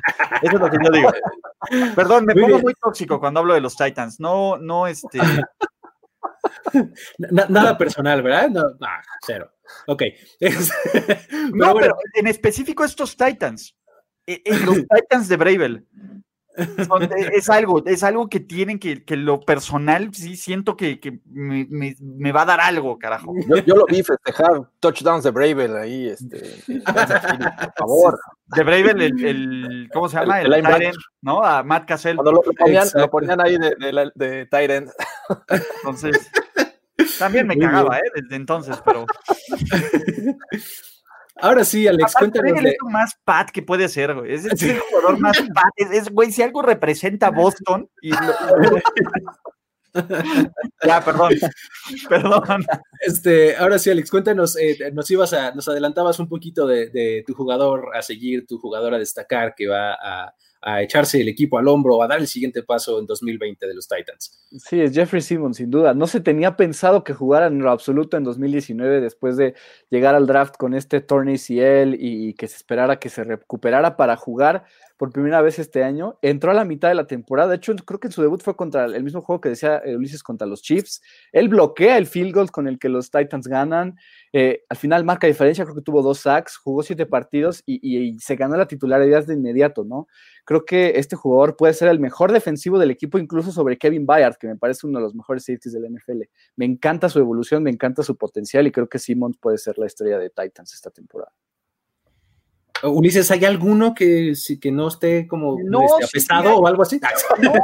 eso es lo que yo digo. Perdón, me pongo muy tóxico cuando hablo de los Titans. No, no, este. nada personal, ¿verdad? No, cero. Ok. no, pero en específico estos Titans. E, en los Titans de Bravel. Es algo, es algo que tienen que, que lo personal, sí siento que, que me, me, va a dar algo, carajo. Yo, lo vi festejar touchdowns de Bravel ahí, este, por favor. De Bravel, el, el, ¿cómo se llama? El, el ¿no? A Matt Cassell. Cuando lo, ponían, lo ponían, ahí de, de, de Tyrant. Entonces, también me cagaba, ¿eh? Desde entonces, pero. Ahora sí, Alex, cuéntanos. Es lo más pat que puede ser, güey. Es, el jugador más pat. Es, güey, si algo representa a Boston. Y ya, perdón. Perdón. Este, ahora sí, Alex, cuéntanos, eh, nos ibas a, nos adelantabas un poquito de, tu jugador a seguir, tu jugador a destacar que va a, a echarse el equipo al hombro, a dar el siguiente paso en 2020 de los Titans. Sí, es Jeffrey Simmons, sin duda. No se tenía pensado que jugara en lo absoluto en 2019 después de llegar al draft con este torneo CL y que se esperara que se recuperara para jugar por primera vez este año. Entró a la mitad de la temporada. De hecho, creo que su debut fue contra el mismo juego que decía Ulises contra los Chiefs. Él bloquea el field goal con el que los Titans ganan. Eh, al final marca diferencia, creo que tuvo dos sacks, jugó siete partidos y, se ganó la titularidad de inmediato, ¿no? Creo que este jugador puede ser el mejor defensivo del equipo, incluso sobre Kevin Bayard, que me parece uno de los mejores safeties del NFL. Me encanta su evolución, me encanta su potencial y creo que Simmons puede ser la estrella de Titans esta temporada. Ulises, ¿hay alguno que, que no esté como no, este, apestado o algo así? No, no,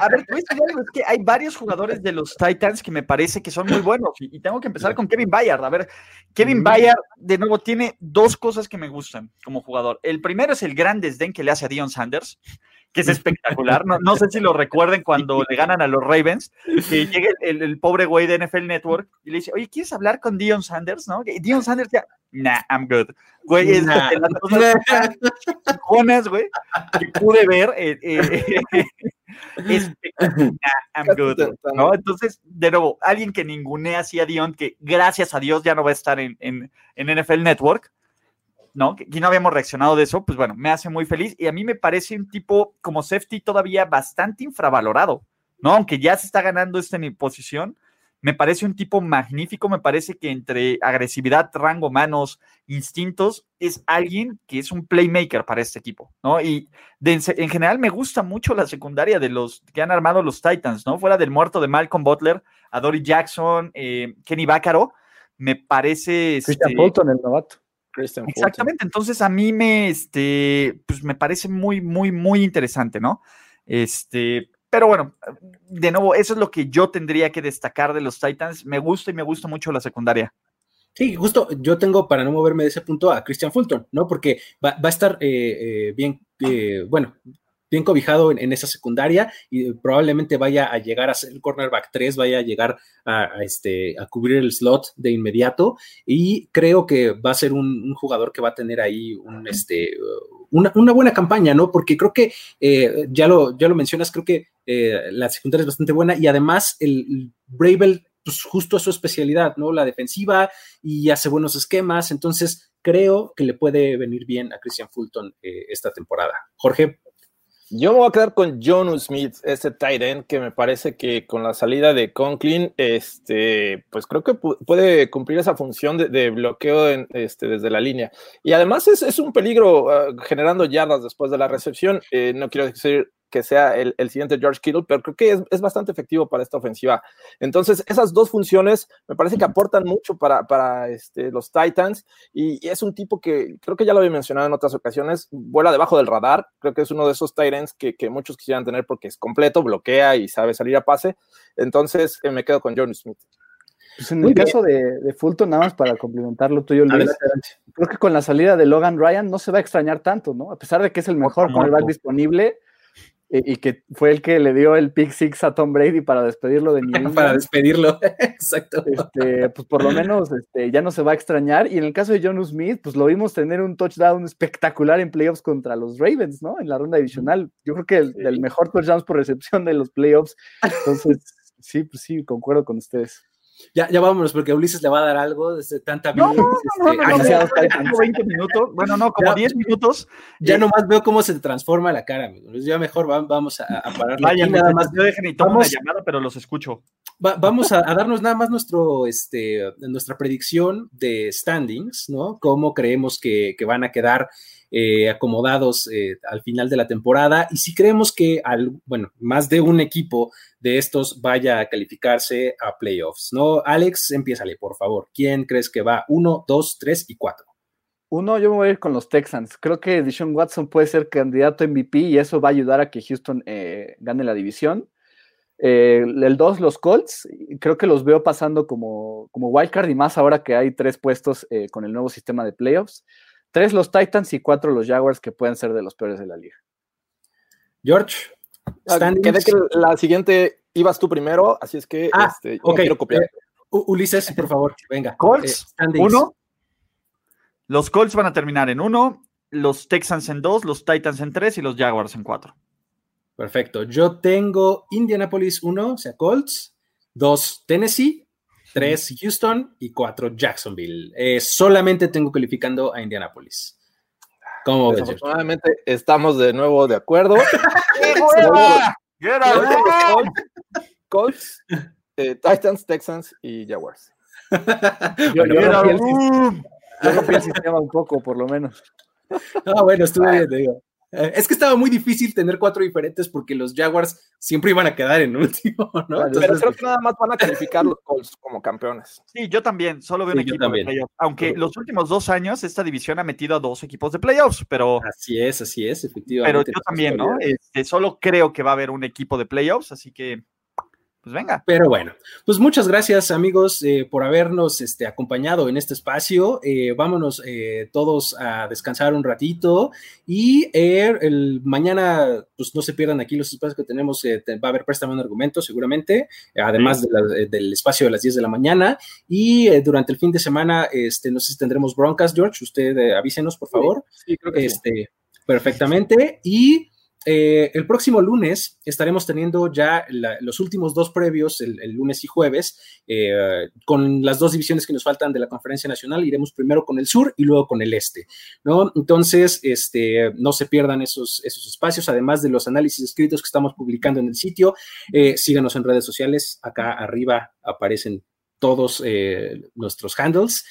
a ver, es que hay varios jugadores de los Titans que me parece que son muy buenos y, tengo que empezar con Kevin Bayard. A ver, Kevin mm. Bayard, de nuevo, tiene dos cosas que me gustan como jugador. El primero es el gran desdén que le hace a Dion Sanders que es espectacular. No, no, sé si lo recuerden cuando le ganan a los Ravens, que llega el, pobre güey de NFL Network y le dice, oye, ¿quieres hablar con Dion Sanders? ¿No? Dion Sanders ya, nah, I'm good. Güey, es de las cosas güey, que pude ver. Eh, eh, es, nah, I'm good. ¿no? Entonces, de nuevo, alguien que ningunea así a Dion, que gracias a Dios ya no va a estar en, en, en NFL Network, ¿no? Que, no habíamos reaccionado de eso, pues bueno, me hace muy feliz y a mí me parece un tipo como safety todavía bastante infravalorado, ¿no? Aunque ya se está ganando esta posición, me parece un tipo magnífico, me parece que entre agresividad, rango, manos, instintos, es alguien que es un playmaker para este equipo, ¿no? Y en general me gusta mucho la secundaria de los que han armado los Titans, ¿no? Fuera del muerto de Malcolm Butler, a Dory Jackson, eh, Kenny Bácaro, me parece... Christian este, el novato. Exactamente, entonces a mí me, este, pues me parece muy, muy, muy interesante, ¿no? Este, pero bueno, de nuevo, eso es lo que yo tendría que destacar de los Titans. Me gusta y me gusta mucho la secundaria. Sí, justo yo tengo para no moverme de ese punto a Christian Fulton, ¿no? Porque va, a estar eh, eh, bien, eh, bueno, bien cobijado en, esa secundaria y probablemente vaya a llegar a ser el cornerback 3, vaya a llegar a, este, a cubrir el slot de inmediato y creo que va a ser un, jugador que va a tener ahí un, este, una, buena campaña, ¿no? Porque creo que, eh, ya, lo, ya lo mencionas, creo que eh, la secundaria es bastante buena y además el, Bravel, pues justo es su especialidad, ¿no? La defensiva y hace buenos esquemas, entonces creo que le puede venir bien a Christian Fulton eh, esta temporada. Jorge. Yo me voy a quedar con John Smith, este tight end, que me parece que con la salida de Conklin, este, pues creo que puede cumplir esa función de, bloqueo este, desde la línea. Y además es, un peligro ah, generando yardas después de la recepción. Eh, no quiero decir que sea el, siguiente George Kittle, pero creo que es, bastante efectivo para esta ofensiva. Entonces, esas dos funciones me parece que aportan mucho para, para este, los Titans y, es un tipo que creo que ya lo había mencionado en otras ocasiones, vuela debajo del radar, creo que es uno de esos Titans que, que muchos quisieran tener porque es completo, bloquea y sabe salir a pase. Entonces, eh, me quedo con John Smith. Pues en el caso de, Fulton, nada más para complementarlo tuyo, Luis, creo que con la salida de Logan Ryan no se va a extrañar tanto, ¿no? A pesar de que es el mejor cornerback disponible, y, que fue el que le dio el pick six a Tom Brady para despedirlo de New Para despedirlo, exacto. Este, pues por lo menos este, ya no se va a extrañar. Y en el caso de John Smith, pues lo vimos tener un touchdown espectacular en playoffs contra los Ravens, ¿no? En la ronda divisional. Yo creo que el, mejor touchdown por recepción de los playoffs. Entonces, sí, pues sí, concuerdo con ustedes. Ya, ya vámonos, porque Ulises le va a dar algo desde tanta no, no, no, no, 20 minutos, bueno, no, como 10 minutos. Ya nomás veo cómo se transforma la cara, amigos. Ya mejor vamos a, a parar. Vaya, nada más. Yo dejen y tomo una llamada, pero los escucho. vamos a, darnos nada más nuestro, este, nuestra predicción de standings, ¿no? Cómo creemos que, que van a quedar eh, acomodados eh, al final de la temporada y si creemos que, al, bueno, más de un equipo de estos vaya a calificarse a playoffs, ¿no? Alex, empiézale, por favor. ¿Quién crees que va? Uno, dos, tres y cuatro. Uno, yo me voy a ir con los Texans. Creo que Dishon Watson puede ser candidato a MVP y eso va a ayudar a que Houston eh, gane la división. el dos, los Colts, creo que los veo pasando como, como wildcard y más ahora que hay tres puestos con el nuevo sistema de playoffs. Tres los Titans y cuatro los Jaguars, que pueden ser de los peores de la liga. George. Ah, quedé que la siguiente ibas tú primero, así es que ah, este, yo quiero copiar. Eh, Ulises, por favor, venga. Colts, eh, uno. Los Colts van a terminar en uno. los Texans en dos, los Titans en tres y los Jaguars en cuatro. Perfecto. Yo tengo Indianapolis 1, o sea, Colts, 2 Tennessee, 3 Houston y 4 Jacksonville. Eh, solamente tengo calificando a Indianapolis. ¿Cómo ves? Desafortunadamente estamos de nuevo de acuerdo. Colts, eh, Titans, Texans y Jaguars. yo, rompí el sistema un poco, por lo menos. Ah, bueno, estuve bien, te digo. Eh, es que estaba muy difícil tener cuatro diferentes porque los Jaguars siempre iban a quedar en último, ¿no? pero creo que nada más van a calificar los Colts como campeones. Sí, yo también, solo veo un equipo de playoffs. Aunque los últimos dos años esta división ha metido a dos equipos de playoffs, pero. Así es, así es, efectivamente. Pero yo también, ¿no? Este, solo creo que va a haber un equipo de playoffs, así que pues venga. Pero bueno, pues muchas gracias amigos eh, por habernos este, acompañado en este espacio. Eh, vámonos eh, todos a descansar un ratito y el, mañana, pues no se pierdan aquí los espacios que tenemos. va a haber préstamo un argumento seguramente, además del espacio de las 10 de la mañana. Y durante el fin de semana, este, no sé si tendremos broncas, George. Usted avísenos, por favor. Sí, creo que este, Perfectamente. Y eh, el próximo lunes estaremos teniendo ya los últimos dos previos, el, lunes y jueves, eh, con las dos divisiones que nos faltan de la conferencia nacional. Iremos primero con el sur y luego con el este, ¿no? Entonces, este, no se pierdan esos, esos espacios, además de los análisis escritos que estamos publicando en el sitio. Eh, síganos en redes sociales. Acá arriba aparecen todos nuestros handles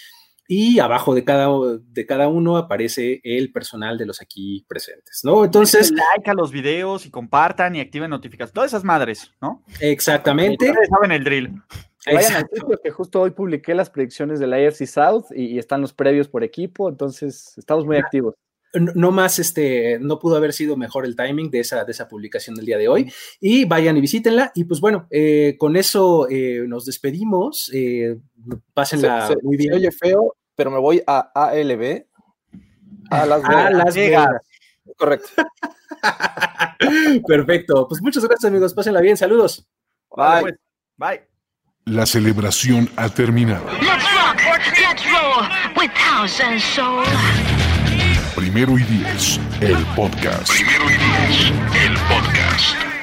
y abajo de cada, de cada uno aparece el personal de los aquí presentes, ¿no? Entonces... Like a los videos y compartan y activen notificaciones, todas esas madres, ¿no? Exactamente. saben el drill. Vayan al sitio que justo hoy publiqué las predicciones de la AFC South y, están los previos por equipo, entonces estamos muy activos. No, más, este, no pudo haber sido mejor el timing de esa, de esa publicación del día de hoy. Y vayan y visítenla. Y pues bueno, eh, con eso eh, nos despedimos. Eh, pásenla muy bien. oye feo, pero me voy a ALB. A Las Vegas. A Las Vegas. Correcto. Perfecto. Pues muchas gracias, amigos. Pásenla bien. Saludos. Bye. Pues. Bye. La celebración ha terminado. Let's rock, let's roll with house and soul. Primero y diez, el podcast. Primero y diez, el podcast.